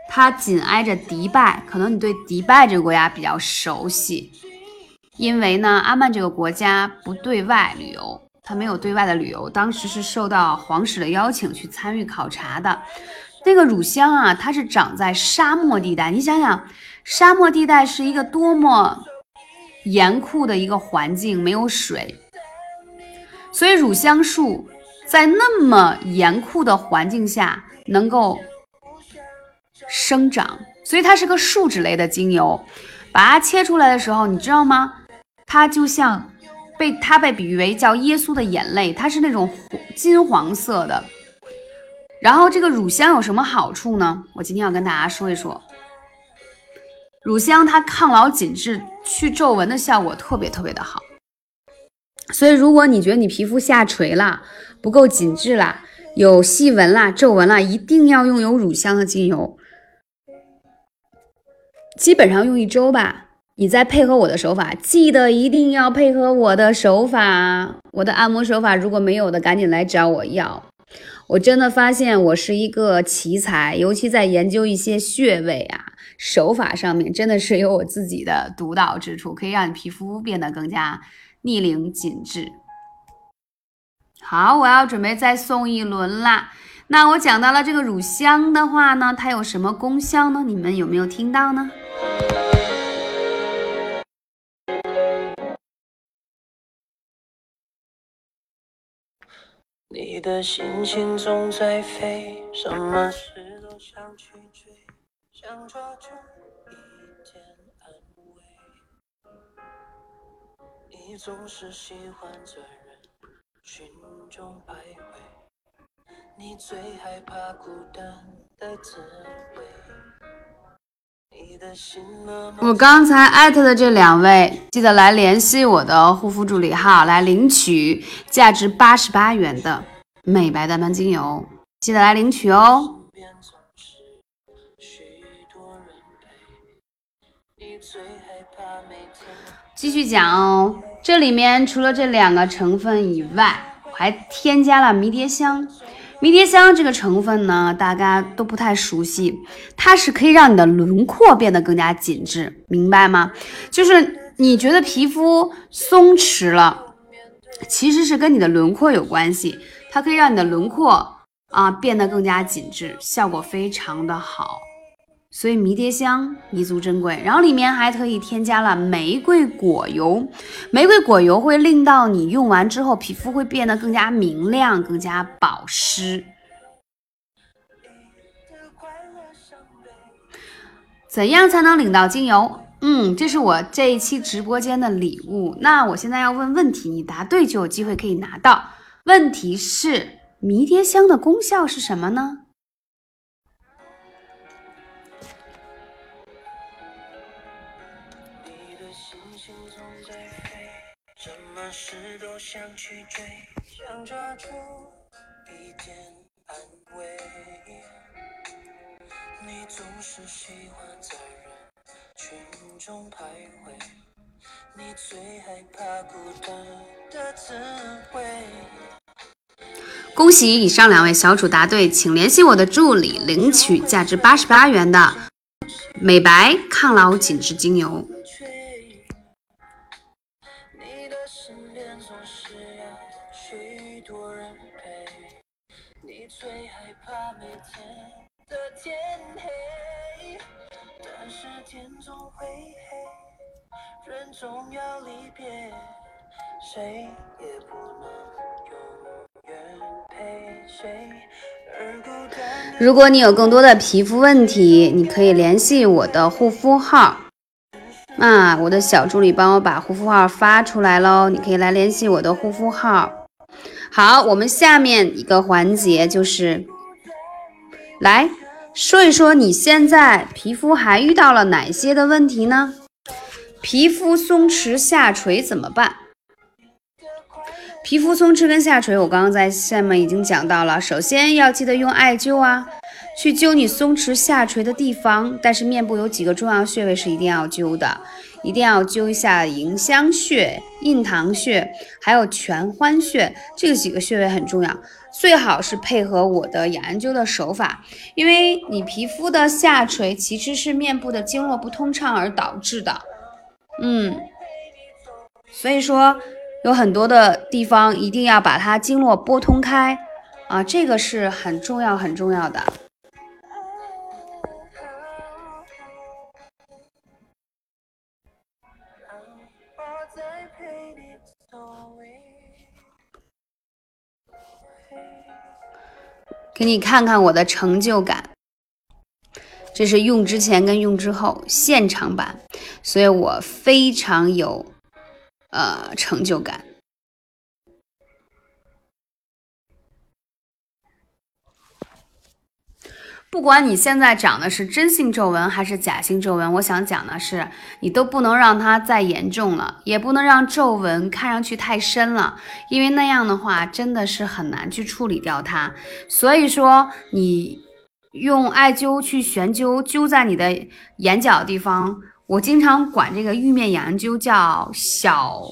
它紧挨着迪拜，可能你对迪拜这个国家比较熟悉，因为呢，阿曼这个国家不对外旅游，它没有对外的旅游，当时是受到皇室的邀请去参与考察的。那个乳香啊，它是长在沙漠地带，你想想，沙漠地带是一个多么。严酷的一个环境，没有水，所以乳香树在那么严酷的环境下能够生长，所以它是个树脂类的精油。把它切出来的时候，你知道吗？它就像被它被比喻为叫耶稣的眼泪，它是那种金黄色的。然后这个乳香有什么好处呢？我今天要跟大家说一说。乳香它抗老紧致、去皱纹的效果特别特别的好。所以如果你觉得你皮肤下垂了、不够紧致啦、有细纹啦、皱纹啦，一定要用有乳香的精油。基本上用一周吧，你再配合我的手法，记得一定要配合我的手法。我的按摩手法如果没有的，赶紧来找我要。我真的发现我是一个奇才，尤其在研究一些穴位啊、手法上面，真的是有我自己的独到之处，可以让你皮肤变得更加逆龄紧致。好，我要准备再送一轮啦。那我讲到了这个乳香的话呢，它有什么功效呢？你们有没有听到呢？你的心情总在飞，什么事都想去追，想抓住一点安慰。你总是喜欢在人群中徘徊，你最害怕孤单的滋味。我刚才艾特的这两位，记得来联系我的护肤助理号，来领取价值八十八元的美白淡斑精油，记得来领取哦。继续讲哦，这里面除了这两个成分以外，我还添加了迷迭香。迷迭香这个成分呢，大家都不太熟悉，它是可以让你的轮廓变得更加紧致，明白吗？就是你觉得皮肤松弛了，其实是跟你的轮廓有关系，它可以让你的轮廓啊变得更加紧致，效果非常的好。所以迷迭香弥足珍贵，然后里面还特意添加了玫瑰果油，玫瑰果油会令到你用完之后皮肤会变得更加明亮、更加保湿。怎样才能领到精油？嗯，这是我这一期直播间的礼物。那我现在要问问题，你答对就有机会可以拿到。问题是迷迭香的功效是什么呢？想去追，想抓住一点安慰。你总是喜欢在人群中徘徊，你最害怕孤单的滋味。恭喜以上两位小主答对，请联系我的助理领取价值八十八元的美白抗老紧致精油。天总会黑，人总要离别，谁也不能永远陪谁如果你有更多的皮肤问题，你可以联系我的护肤号。啊我的小助理帮我把护肤号发出来喽，你可以来联系我的护肤号。好，我们下面一个环节就是来说一说你现在皮肤还遇到了哪些的问题呢？皮肤松弛下垂怎么办？皮肤松弛跟下垂，我刚刚在下面已经讲到了。首先要记得用艾灸啊，去灸你松弛下垂的地方。但是面部有几个重要穴位是一定要灸的，一定要灸一下迎香穴、印堂穴，还有全欢穴，这几个穴位很重要。最好是配合我的研究的手法，因为你皮肤的下垂其实是面部的经络不通畅而导致的。嗯，所以说。有很多的地方一定要把它经络拨通开啊，这个是很重要很重要的。给你看看我的成就感。这是用之前跟用之后现场版，所以我非常有呃成就感。不管你现在长的是真性皱纹还是假性皱纹，我想讲的是，你都不能让它再严重了，也不能让皱纹看上去太深了，因为那样的话真的是很难去处理掉它。所以说，你用艾灸去悬灸，灸在你的眼角地方，我经常管这个玉面阳灸叫小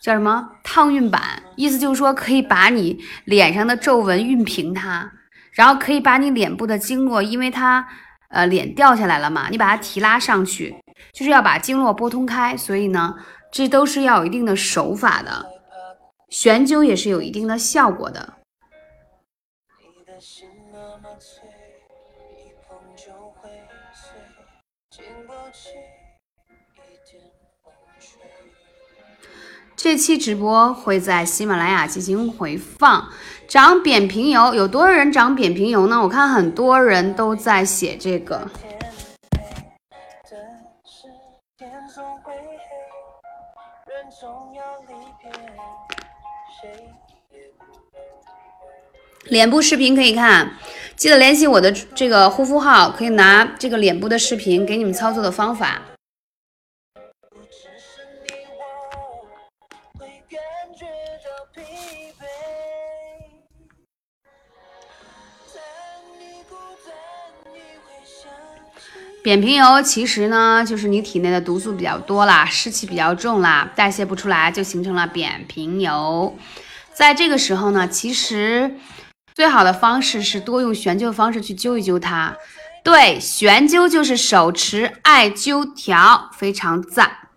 叫什么烫熨板，意思就是说可以把你脸上的皱纹熨平它。然后可以把你脸部的经络，因为它呃脸掉下来了嘛，你把它提拉上去，就是要把经络拨通开。所以呢，这都是要有一定的手法的，悬灸也是有一定的效果的。这期直播会在喜马拉雅进行回放。长扁平疣，有多少人长扁平疣呢？我看很多人都在写这个。脸部视频可以看，记得联系我的这个护肤号，可以拿这个脸部的视频给你们操作的方法。扁平疣其实呢，就是你体内的毒素比较多啦，湿气比较重啦，代谢不出来，就形成了扁平疣。在这个时候呢，其实最好的方式是多用悬灸的方式去灸一灸它。对，悬灸就是手持艾灸条，非常赞。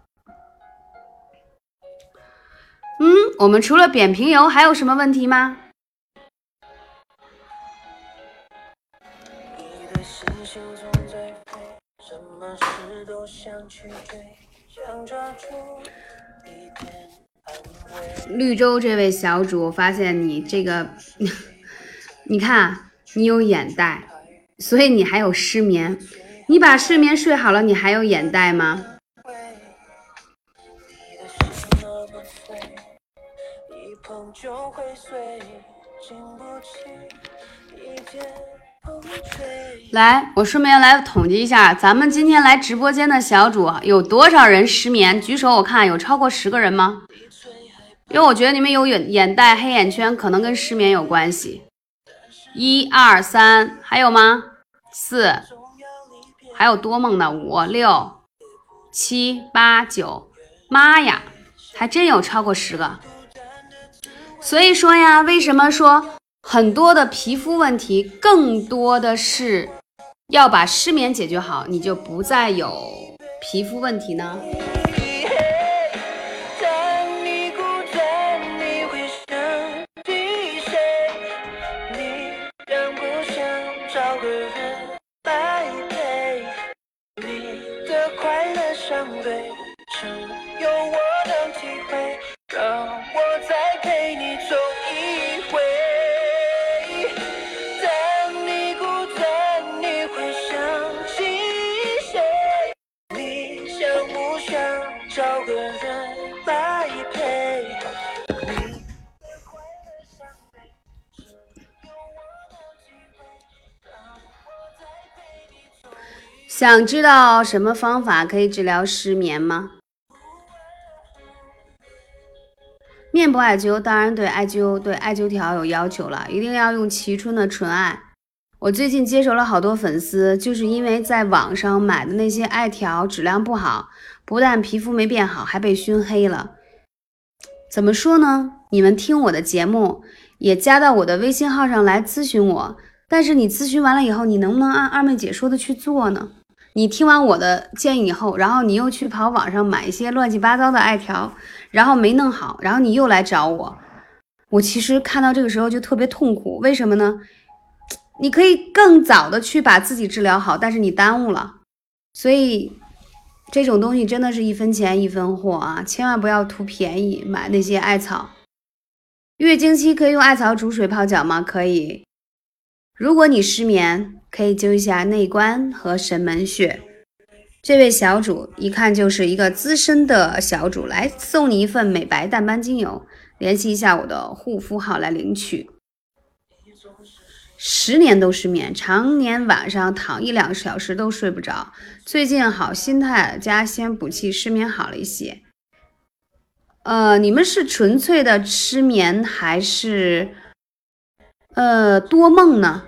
嗯，我们除了扁平疣还有什么问题吗？绿洲这位小主，我发现你这个，[laughs] 你看你有眼袋，所以你还有失眠。你把睡眠睡好了，你还有眼袋吗？来，我顺便来统计一下，咱们今天来直播间的小主有多少人失眠？举手，我看有超过十个人吗？因为我觉得你们有眼眼袋、黑眼圈，可能跟失眠有关系。一二三，还有吗？四，还有多梦的五六七八九，妈呀，还真有超过十个。所以说呀，为什么说很多的皮肤问题，更多的是？要把失眠解决好，你就不再有皮肤问题呢。想知道什么方法可以治疗失眠吗？面部艾灸当然对艾灸对艾灸条有要求了，一定要用蕲春的纯艾。我最近接手了好多粉丝，就是因为在网上买的那些艾条质量不好，不但皮肤没变好，还被熏黑了。怎么说呢？你们听我的节目，也加到我的微信号上来咨询我，但是你咨询完了以后，你能不能按二妹姐说的去做呢？你听完我的建议以后，然后你又去跑网上买一些乱七八糟的艾条，然后没弄好，然后你又来找我。我其实看到这个时候就特别痛苦，为什么呢？你可以更早的去把自己治疗好，但是你耽误了。所以这种东西真的是一分钱一分货啊，千万不要图便宜买那些艾草。月经期可以用艾草煮水泡脚吗？可以。如果你失眠，可以灸一下内关和神门穴。这位小主一看就是一个资深的小主，来送你一份美白淡斑精油，联系一下我的护肤号来领取。十年都失眠，常年晚上躺一两个小时都睡不着。最近好，心态加先补气，失眠好了一些。呃，你们是纯粹的失眠还是呃多梦呢？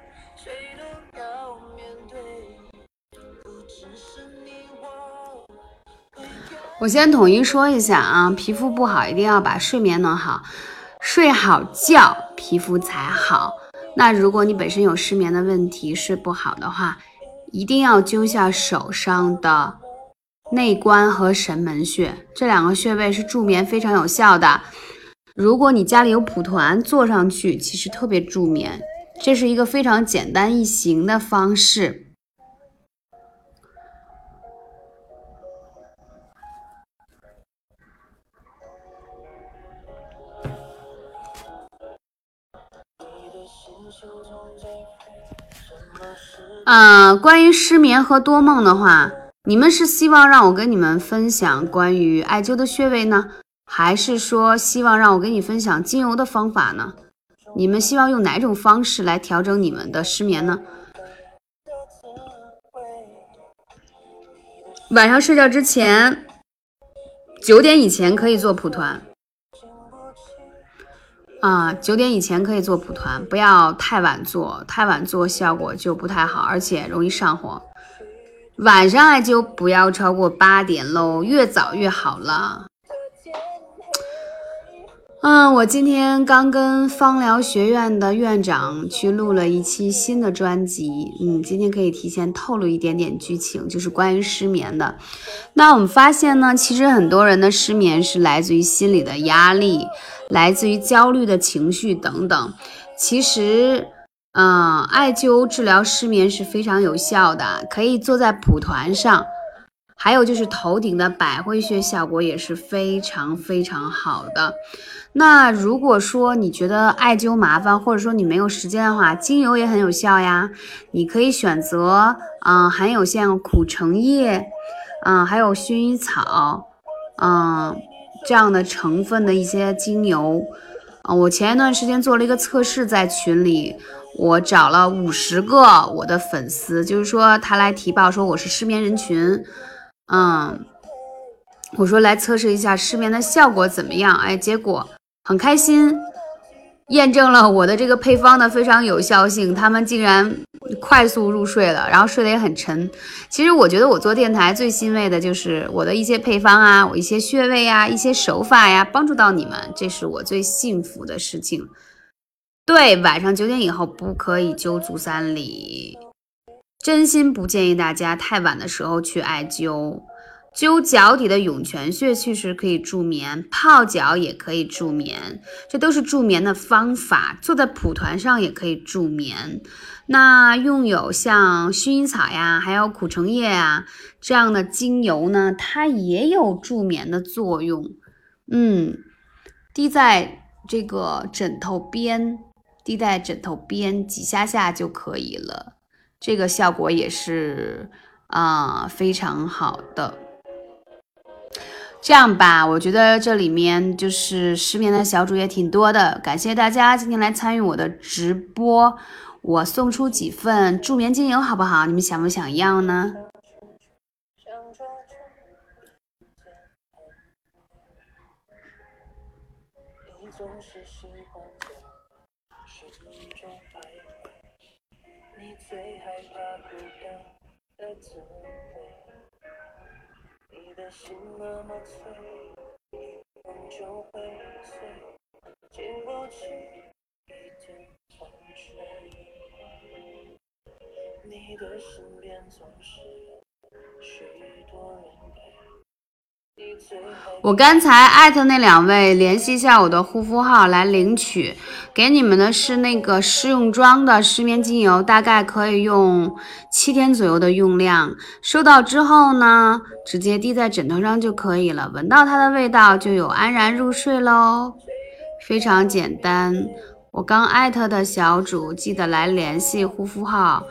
谁都要面对我先统一说一下啊，皮肤不好一定要把睡眠弄好，睡好觉皮肤才好。那如果你本身有失眠的问题，睡不好的话，一定要灸下手上的内关和神门穴，这两个穴位是助眠非常有效的。如果你家里有蒲团，坐上去其实特别助眠，这是一个非常简单易行的方式。嗯，关于失眠和多梦的话，你们是希望让我跟你们分享关于艾灸的穴位呢，还是说希望让我跟你分享精油的方法呢？你们希望用哪种方式来调整你们的失眠呢？晚上睡觉之前，九点以前可以做蒲团。啊，九点以前可以做蒲团，不要太晚做，太晚做效果就不太好，而且容易上火。晚上艾灸不要超过八点喽，越早越好了。嗯，我今天刚跟芳疗学院的院长去录了一期新的专辑，嗯，今天可以提前透露一点点剧情，就是关于失眠的。那我们发现呢，其实很多人的失眠是来自于心理的压力，来自于焦虑的情绪等等。其实，嗯，艾灸治疗失眠是非常有效的，可以坐在蒲团上，还有就是头顶的百会穴效果也是非常非常好的。那如果说你觉得艾灸麻烦，或者说你没有时间的话，精油也很有效呀。你可以选择，嗯，含有像苦橙叶，嗯，还有薰衣草，嗯，这样的成分的一些精油。啊，我前一段时间做了一个测试，在群里，我找了五十个我的粉丝，就是说他来提报说我是失眠人群，嗯，我说来测试一下失眠的效果怎么样？哎，结果。很开心，验证了我的这个配方的非常有效性，他们竟然快速入睡了，然后睡得也很沉。其实我觉得我做电台最欣慰的就是我的一些配方啊，我一些穴位呀，一些手法呀，帮助到你们，这是我最幸福的事情。对，晚上九点以后不可以灸足三里，真心不建议大家太晚的时候去艾灸。灸脚底的涌泉穴确实可以助眠，泡脚也可以助眠，这都是助眠的方法。坐在蒲团上也可以助眠。那用有像薰衣草呀，还有苦橙叶啊这样的精油呢，它也有助眠的作用。嗯，滴在这个枕头边，滴在枕头边几下下就可以了。这个效果也是啊非常好的。这样吧，我觉得这里面就是失眠的小主也挺多的，感谢大家今天来参与我的直播，我送出几份助眠精油好不好？你们想不想要呢？你的心那么脆，一碰就会碎，经不起一点风吹。你的身边总是许多人陪。我刚才艾特那两位，联系一下我的护肤号来领取，给你们的是那个试用装的失眠精油，大概可以用七天左右的用量。收到之后呢，直接滴在枕头上就可以了，闻到它的味道就有安然入睡喽，非常简单。我刚艾特的小主，记得来联系护肤号。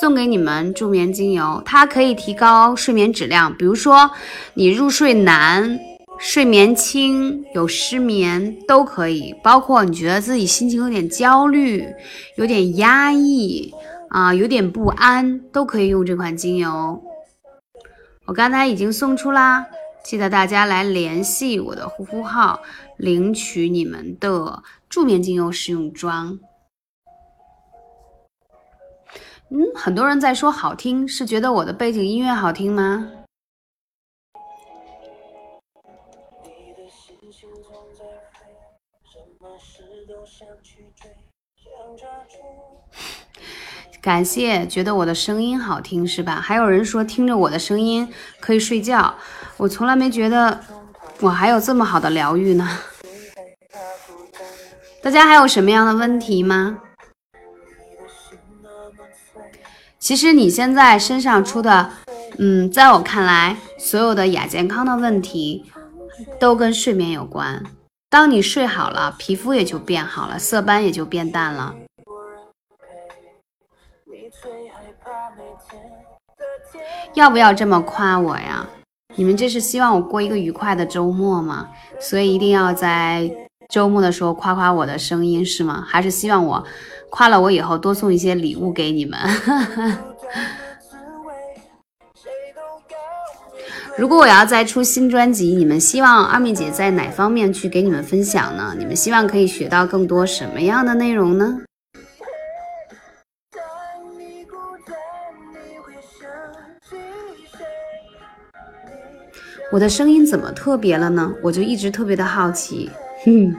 送给你们助眠精油，它可以提高睡眠质量。比如说你入睡难、睡眠轻、有失眠都可以。包括你觉得自己心情有点焦虑、有点压抑啊、有点不安，都可以用这款精油。我刚才已经送出啦，记得大家来联系我的护肤号，领取你们的助眠精油试用装。嗯，很多人在说好听，是觉得我的背景音乐好听吗？感谢，觉得我的声音好听是吧？还有人说听着我的声音可以睡觉，我从来没觉得我还有这么好的疗愈呢。大家还有什么样的问题吗？其实你现在身上出的，嗯，在我看来，所有的亚健康的问题都跟睡眠有关。当你睡好了，皮肤也就变好了，色斑也就变淡了。要不要这么夸我呀？你们这是希望我过一个愉快的周末吗？所以一定要在周末的时候夸夸我的声音是吗？还是希望我？夸了我以后，多送一些礼物给你们。[laughs] 如果我要再出新专辑，你们希望二妹姐在哪方面去给你们分享呢？你们希望可以学到更多什么样的内容呢？我的声音怎么特别了呢？我就一直特别的好奇。嗯。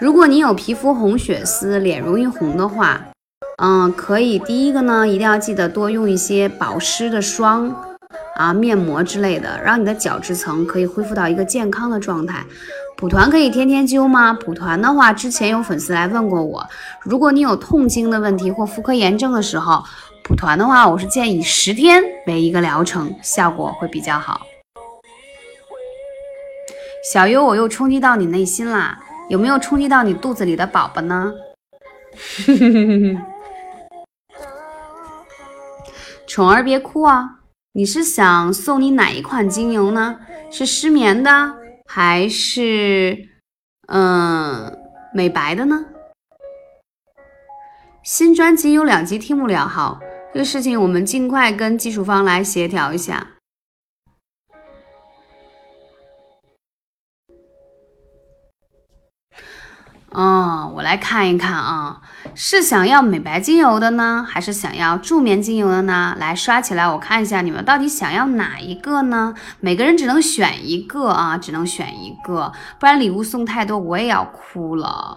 如果你有皮肤红血丝，脸容易红的话，嗯，可以第一个呢，一定要记得多用一些保湿的霜啊、面膜之类的，让你的角质层可以恢复到一个健康的状态。蒲团可以天天灸吗？蒲团的话，之前有粉丝来问过我，如果你有痛经的问题或妇科炎症的时候，蒲团的话，我是建议十天为一个疗程，效果会比较好。小优，我又冲击到你内心啦。有没有冲击到你肚子里的宝宝呢？[laughs] 宠儿别哭啊！你是想送你哪一款精油呢？是失眠的，还是嗯美白的呢？新专辑有两集听不了，好，这个事情我们尽快跟技术方来协调一下。哦，我来看一看啊，是想要美白精油的呢，还是想要助眠精油的呢？来刷起来，我看一下你们到底想要哪一个呢？每个人只能选一个啊，只能选一个，不然礼物送太多我也要哭了。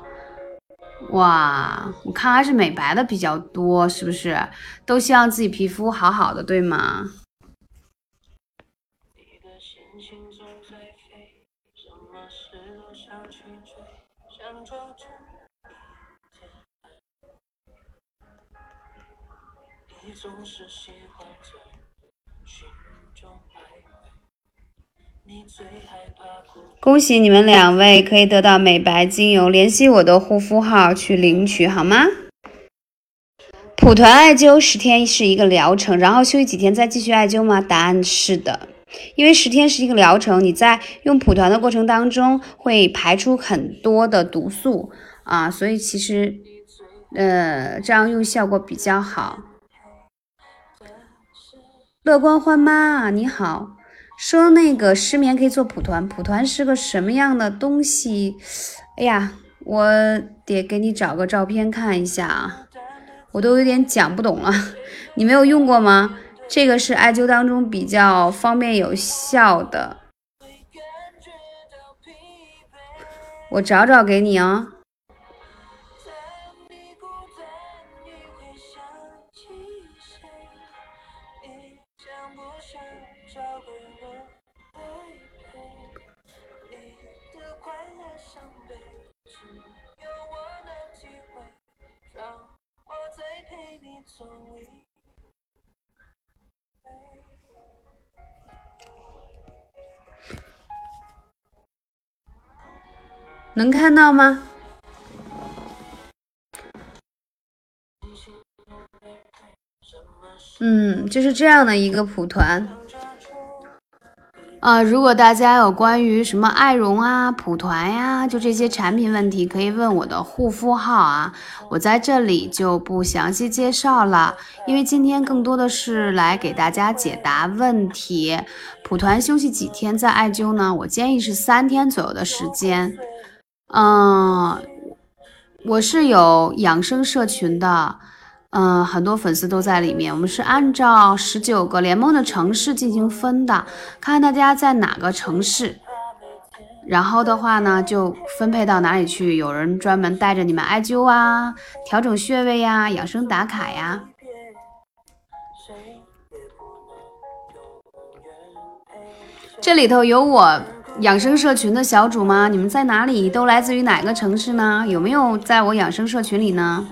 哇，我看还是美白的比较多，是不是？都希望自己皮肤好好的，对吗？恭喜你们两位可以得到美白精油，联系我的护肤号去领取好吗？蒲团艾灸十天是一个疗程，然后休息几天再继续艾灸吗？答案是的，因为十天是一个疗程，你在用蒲团的过程当中会排出很多的毒素啊，所以其实呃这样用效果比较好。乐观欢妈，你好，说那个失眠可以做蒲团，蒲团是个什么样的东西？哎呀，我得给你找个照片看一下啊，我都有点讲不懂了。[laughs] 你没有用过吗？这个是艾灸当中比较方便有效的，我找找给你啊。能看到吗？嗯，就是这样的一个蒲团。啊，如果大家有关于什么艾绒啊、蒲团呀，就这些产品问题，可以问我的护肤号啊，我在这里就不详细介绍了，因为今天更多的是来给大家解答问题。蒲团休息几天再艾灸呢？我建议是三天左右的时间。嗯，我是有养生社群的。嗯，很多粉丝都在里面。我们是按照十九个联盟的城市进行分的，看大家在哪个城市，然后的话呢，就分配到哪里去。有人专门带着你们艾灸啊，调整穴位呀，养生打卡呀。这里头有我养生社群的小主吗？你们在哪里？都来自于哪个城市呢？有没有在我养生社群里呢？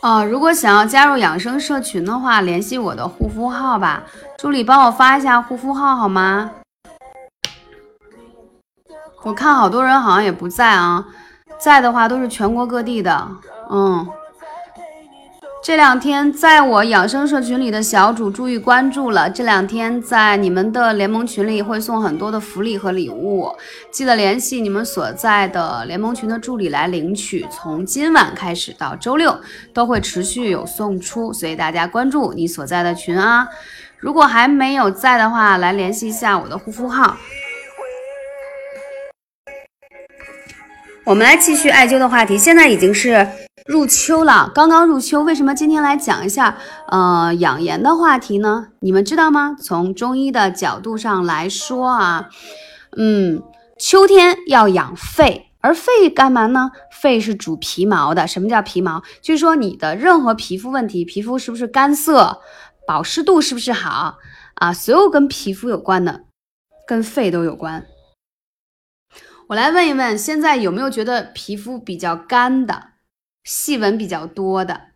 哦，如果想要加入养生社群的话，联系我的护肤号吧。助理帮我发一下护肤号好吗？我看好多人好像也不在啊，在的话都是全国各地的，嗯。这两天在我养生社群里的小主注意关注了。这两天在你们的联盟群里会送很多的福利和礼物，记得联系你们所在的联盟群的助理来领取。从今晚开始到周六都会持续有送出，所以大家关注你所在的群啊。如果还没有在的话，来联系一下我的护肤号。我们来继续艾灸的话题，现在已经是。入秋了，刚刚入秋，为什么今天来讲一下呃养颜的话题呢？你们知道吗？从中医的角度上来说啊，嗯，秋天要养肺，而肺干嘛呢？肺是主皮毛的。什么叫皮毛？就是说你的任何皮肤问题，皮肤是不是干涩，保湿度是不是好啊？所有跟皮肤有关的，跟肺都有关。我来问一问，现在有没有觉得皮肤比较干的？细纹比较多的，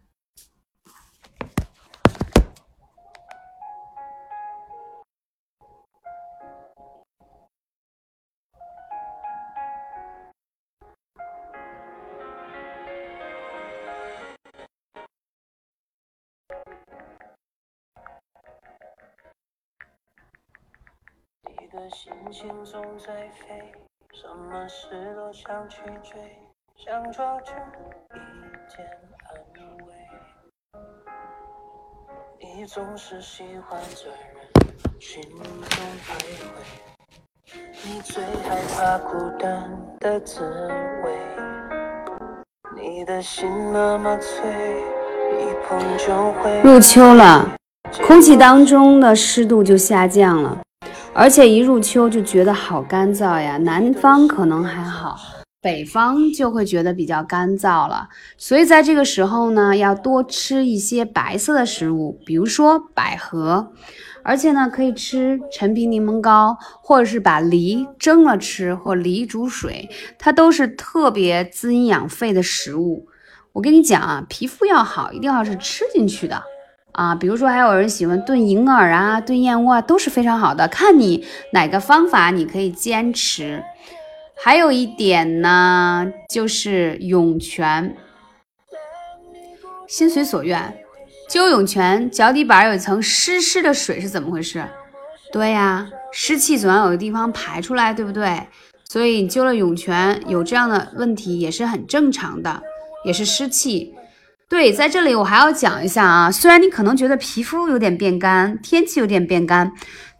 你的心情总在飞，什么事都想去追。想抓住一点安慰。你总是喜欢在人群中徘徊，你最害怕孤单的滋味。你的心那么脆，一碰就会。入秋了，空气当中的湿度就下降了，而且一入秋就觉得好干燥呀。南方可能还好。北方就会觉得比较干燥了，所以在这个时候呢，要多吃一些白色的食物，比如说百合，而且呢，可以吃陈皮柠檬膏，或者是把梨蒸了吃，或梨煮水，它都是特别滋阴养肺的食物。我跟你讲啊，皮肤要好，一定要是吃进去的啊。比如说，还有人喜欢炖银耳啊，炖燕窝啊，都是非常好的，看你哪个方法你可以坚持。还有一点呢，就是涌泉，心随所愿。灸涌泉，脚底板有一层湿湿的水是怎么回事？对呀，湿气总要有个地方排出来，对不对？所以你灸了涌泉，有这样的问题也是很正常的，也是湿气。对，在这里我还要讲一下啊，虽然你可能觉得皮肤有点变干，天气有点变干，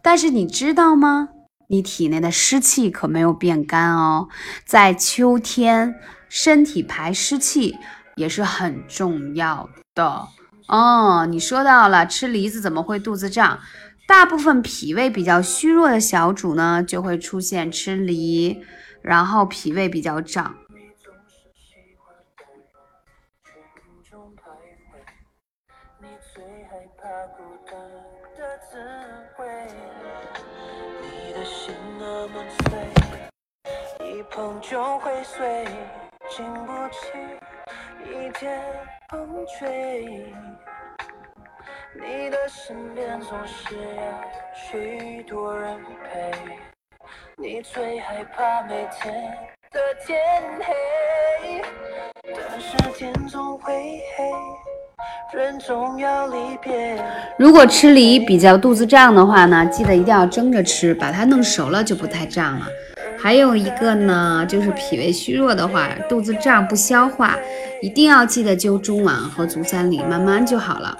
但是你知道吗？你体内的湿气可没有变干哦，在秋天，身体排湿气也是很重要的哦。你说到了吃梨子怎么会肚子胀？大部分脾胃比较虚弱的小主呢，就会出现吃梨，然后脾胃比较胀。脆，一碰就会碎，经不起一点风吹。你的身边总是要许多人陪，你最害怕每天的天黑，但是天总会黑，人总要离别。如果吃梨比较肚子胀的话呢，记得一定要蒸着吃，把它弄熟了就不太胀了。还有一个呢，就是脾胃虚弱的话，肚子胀不消化，一定要记得灸中脘和足三里，慢慢就好了。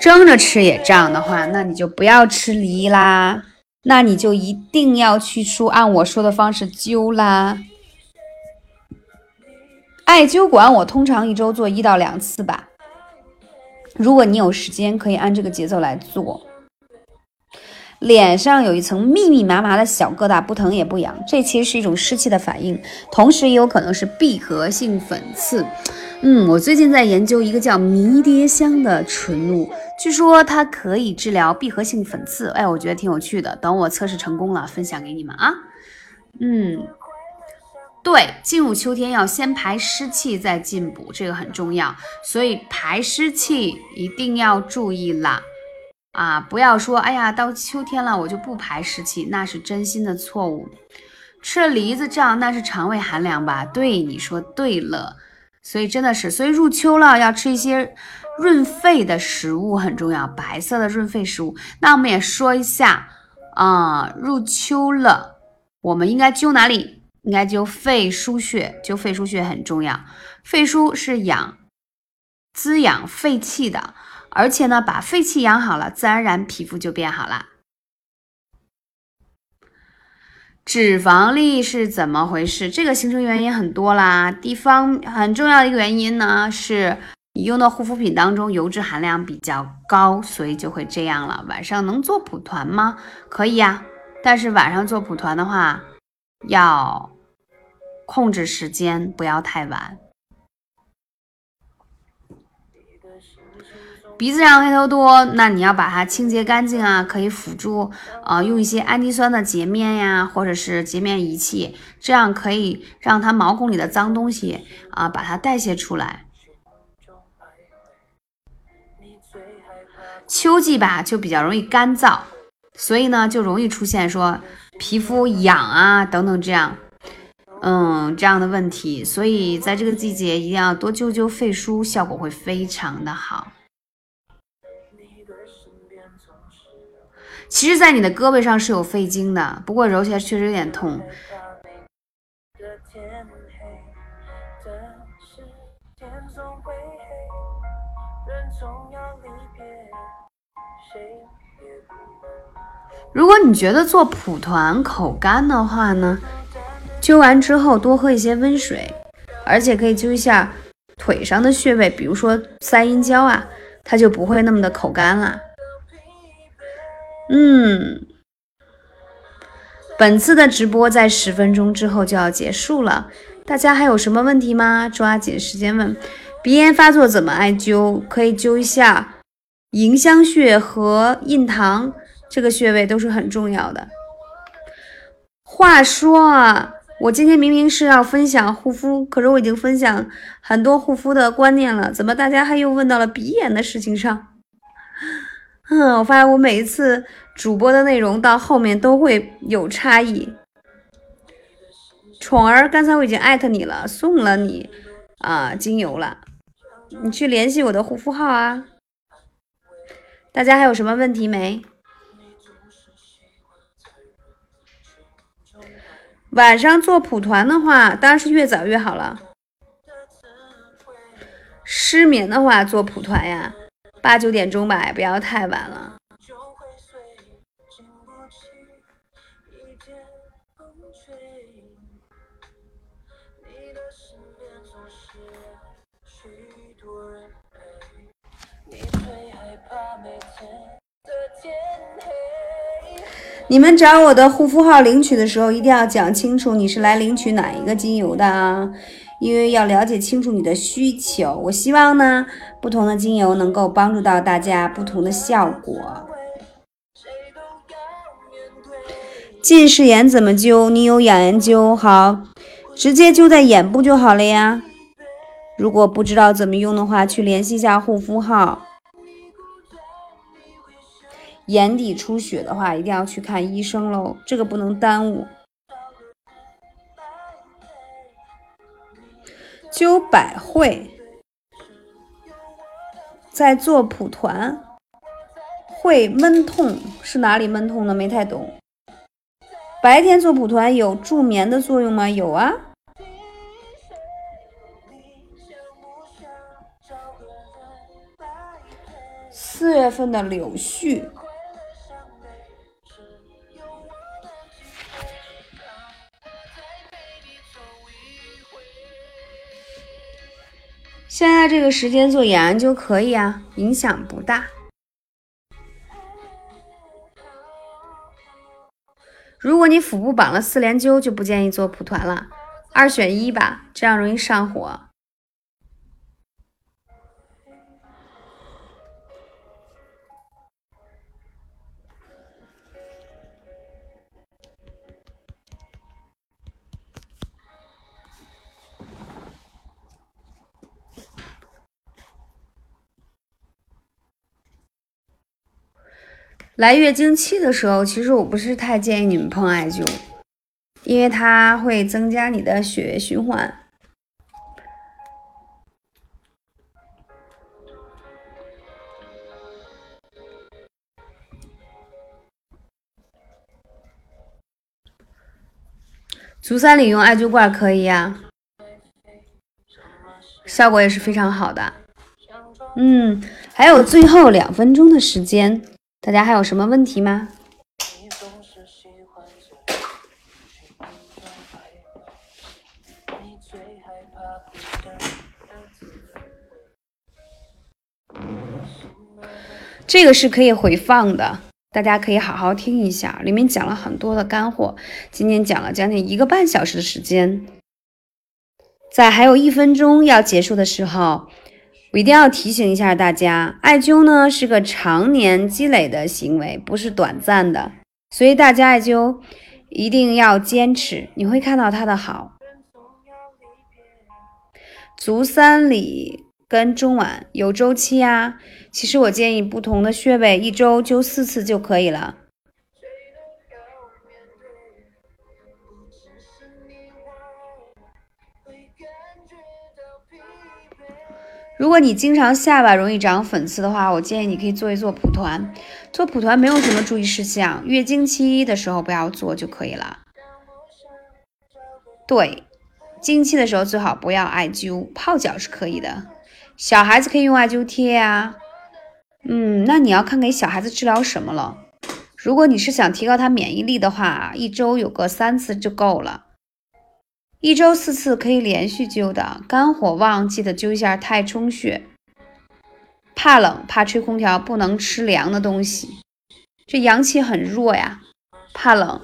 蒸着吃也胀的话，那你就不要吃梨啦，那你就一定要去梳，按我说的方式灸啦。艾灸馆我通常一周做一到两次吧，如果你有时间，可以按这个节奏来做。脸上有一层密密麻麻的小疙瘩，不疼也不痒，这其实是一种湿气的反应，同时也有可能是闭合性粉刺。嗯，我最近在研究一个叫迷迭香的纯露，据说它可以治疗闭合性粉刺。哎，我觉得挺有趣的。等我测试成功了，分享给你们啊。嗯，对，进入秋天要先排湿气再进补，这个很重要。所以排湿气一定要注意啦。啊，不要说，哎呀，到秋天了我就不排湿气，那是真心的错误。吃了梨子胀，那是肠胃寒凉吧？对，你说对了。所以真的是，所以入秋了要吃一些润肺的食物很重要，白色的润肺食物。那我们也说一下啊，入秋了，我们应该灸哪里？应该灸肺腧穴，灸肺腧穴很重要。肺腧是养滋养肺气的，而且呢，把肺气养好了，自然而然皮肤就变好了。脂肪粒是怎么回事？这个形成原因很多啦，地方很重要的一个原因呢，是你用的护肤品当中油脂含量比较高，所以就会这样了。晚上能做蒲团吗？可以呀，但是晚上做蒲团的话，要控制时间，不要太晚。鼻子上黑头多，那你要把它清洁干净啊，可以辅助啊、用一些氨基酸的洁面呀，或者是洁面仪器，这样可以让它毛孔里的脏东西啊、把它代谢出来。秋季吧就比较容易干燥，所以呢就容易出现说皮肤痒啊等等这样，嗯这样的问题。所以在这个季节一定要多灸灸肺腧，效果会非常的好。其实，在你的胳膊上是有肺经的，不过揉起来确实有点痛。如果你觉得做蒲团口干的话呢，灸完之后多喝一些温水，而且可以灸一下腿上的穴位，比如说三阴交啊，它就不会那么的口干了。嗯，本次的直播在十分钟之后就要结束了，大家还有什么问题吗？抓紧时间问。鼻炎发作怎么艾灸？可以灸一下迎香穴和印堂这个穴位都是很重要的。话说啊，我今天明明是要分享护肤，可是我已经分享很多护肤的观念了，怎么大家还又问到了鼻炎的事情上？嗯，我发现我每一次主播的内容到后面都会有差异。宠儿，刚才我已经艾特你了，送了你啊精油了，你去联系我的护肤号啊。大家还有什么问题没？晚上做蒲团的话，当然是越早越好了。失眠的话，做蒲团呀，八九点钟吧，也不要太晚了。你的身边总是许多人陪，你最害怕每天的天黑。你们找我的护肤号领取的时候，一定要讲清楚你是来领取哪一个精油的啊，因为要了解清楚你的需求。我希望呢，不同的精油能够帮助到大家不同的效果。近视眼怎么灸？你有养颜灸好，直接灸在眼部就好了呀。如果不知道怎么用的话，去联系一下护肤号。眼底出血的话，一定要去看医生喽，这个不能耽误。灸百会，在做蒲团，会闷痛，是哪里闷痛呢？没太懂。白天做蒲团有助眠的作用吗？有啊。四月份的柳絮。现在这个时间做眼安灸可以啊，影响不大。如果你腹部绑了四连灸，就不建议做蒲团了，二选一吧，这样容易上火。来月经期的时候，其实我不是太建议你们碰艾灸，因为它会增加你的血液循环。足三里用艾灸罐可以呀，效果也是非常好的。嗯，还有最后两分钟的时间。大家还有什么问题吗？这个是可以回放的，大家可以好好听一下，里面讲了很多的干货。今天讲了将近一个半小时的时间，在还有一分钟要结束的时候。我一定要提醒一下大家，艾灸呢是个常年积累的行为，不是短暂的，所以大家艾灸一定要坚持，你会看到它的好。足三里跟中脘有周期啊，其实我建议不同的穴位一周灸四次就可以了。如果你经常下巴容易长粉刺的话，我建议你可以做一做蒲团。做蒲团没有什么注意事项，月经期的时候不要做就可以了。对，经期的时候最好不要艾灸，泡脚是可以的。小孩子可以用艾灸贴呀。嗯，那你要看给小孩子治疗什么了。如果你是想提高他免疫力的话，一周有个三次就够了。一周四次可以连续灸的，肝火旺记得灸一下太冲穴。怕冷怕吹空调，不能吃凉的东西。这阳气很弱呀，怕冷。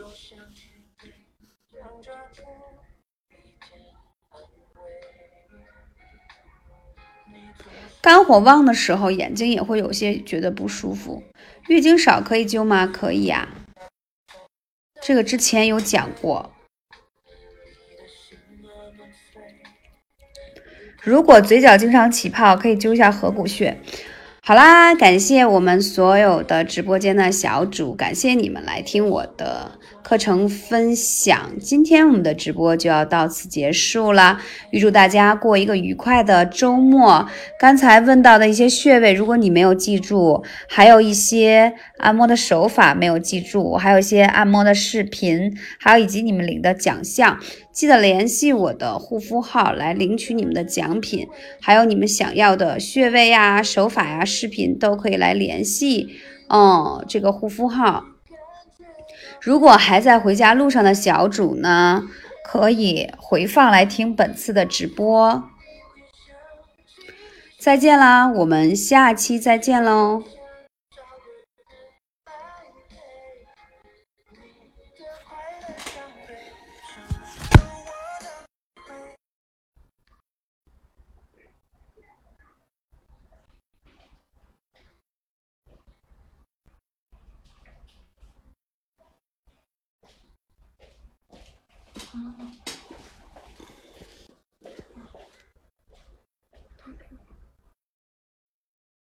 肝火旺的时候，眼睛也会有些觉得不舒服。月经少可以灸吗？可以呀，这个之前有讲过。如果嘴角经常起泡，可以揪一下合谷穴。好啦，感谢我们所有的直播间的小主，感谢你们来听我的。课程分享，今天我们的直播就要到此结束了。预祝大家过一个愉快的周末。刚才问到的一些穴位，如果你没有记住，还有一些按摩的手法没有记住，还有一些按摩的视频，还有以及你们领的奖项，记得联系我的护肤号来领取你们的奖品。还有你们想要的穴位呀、手法呀、视频都可以来联系，嗯，这个护肤号。如果还在回家路上的小主呢，可以回放来听本次的直播。再见啦，我们下期再见喽。嗯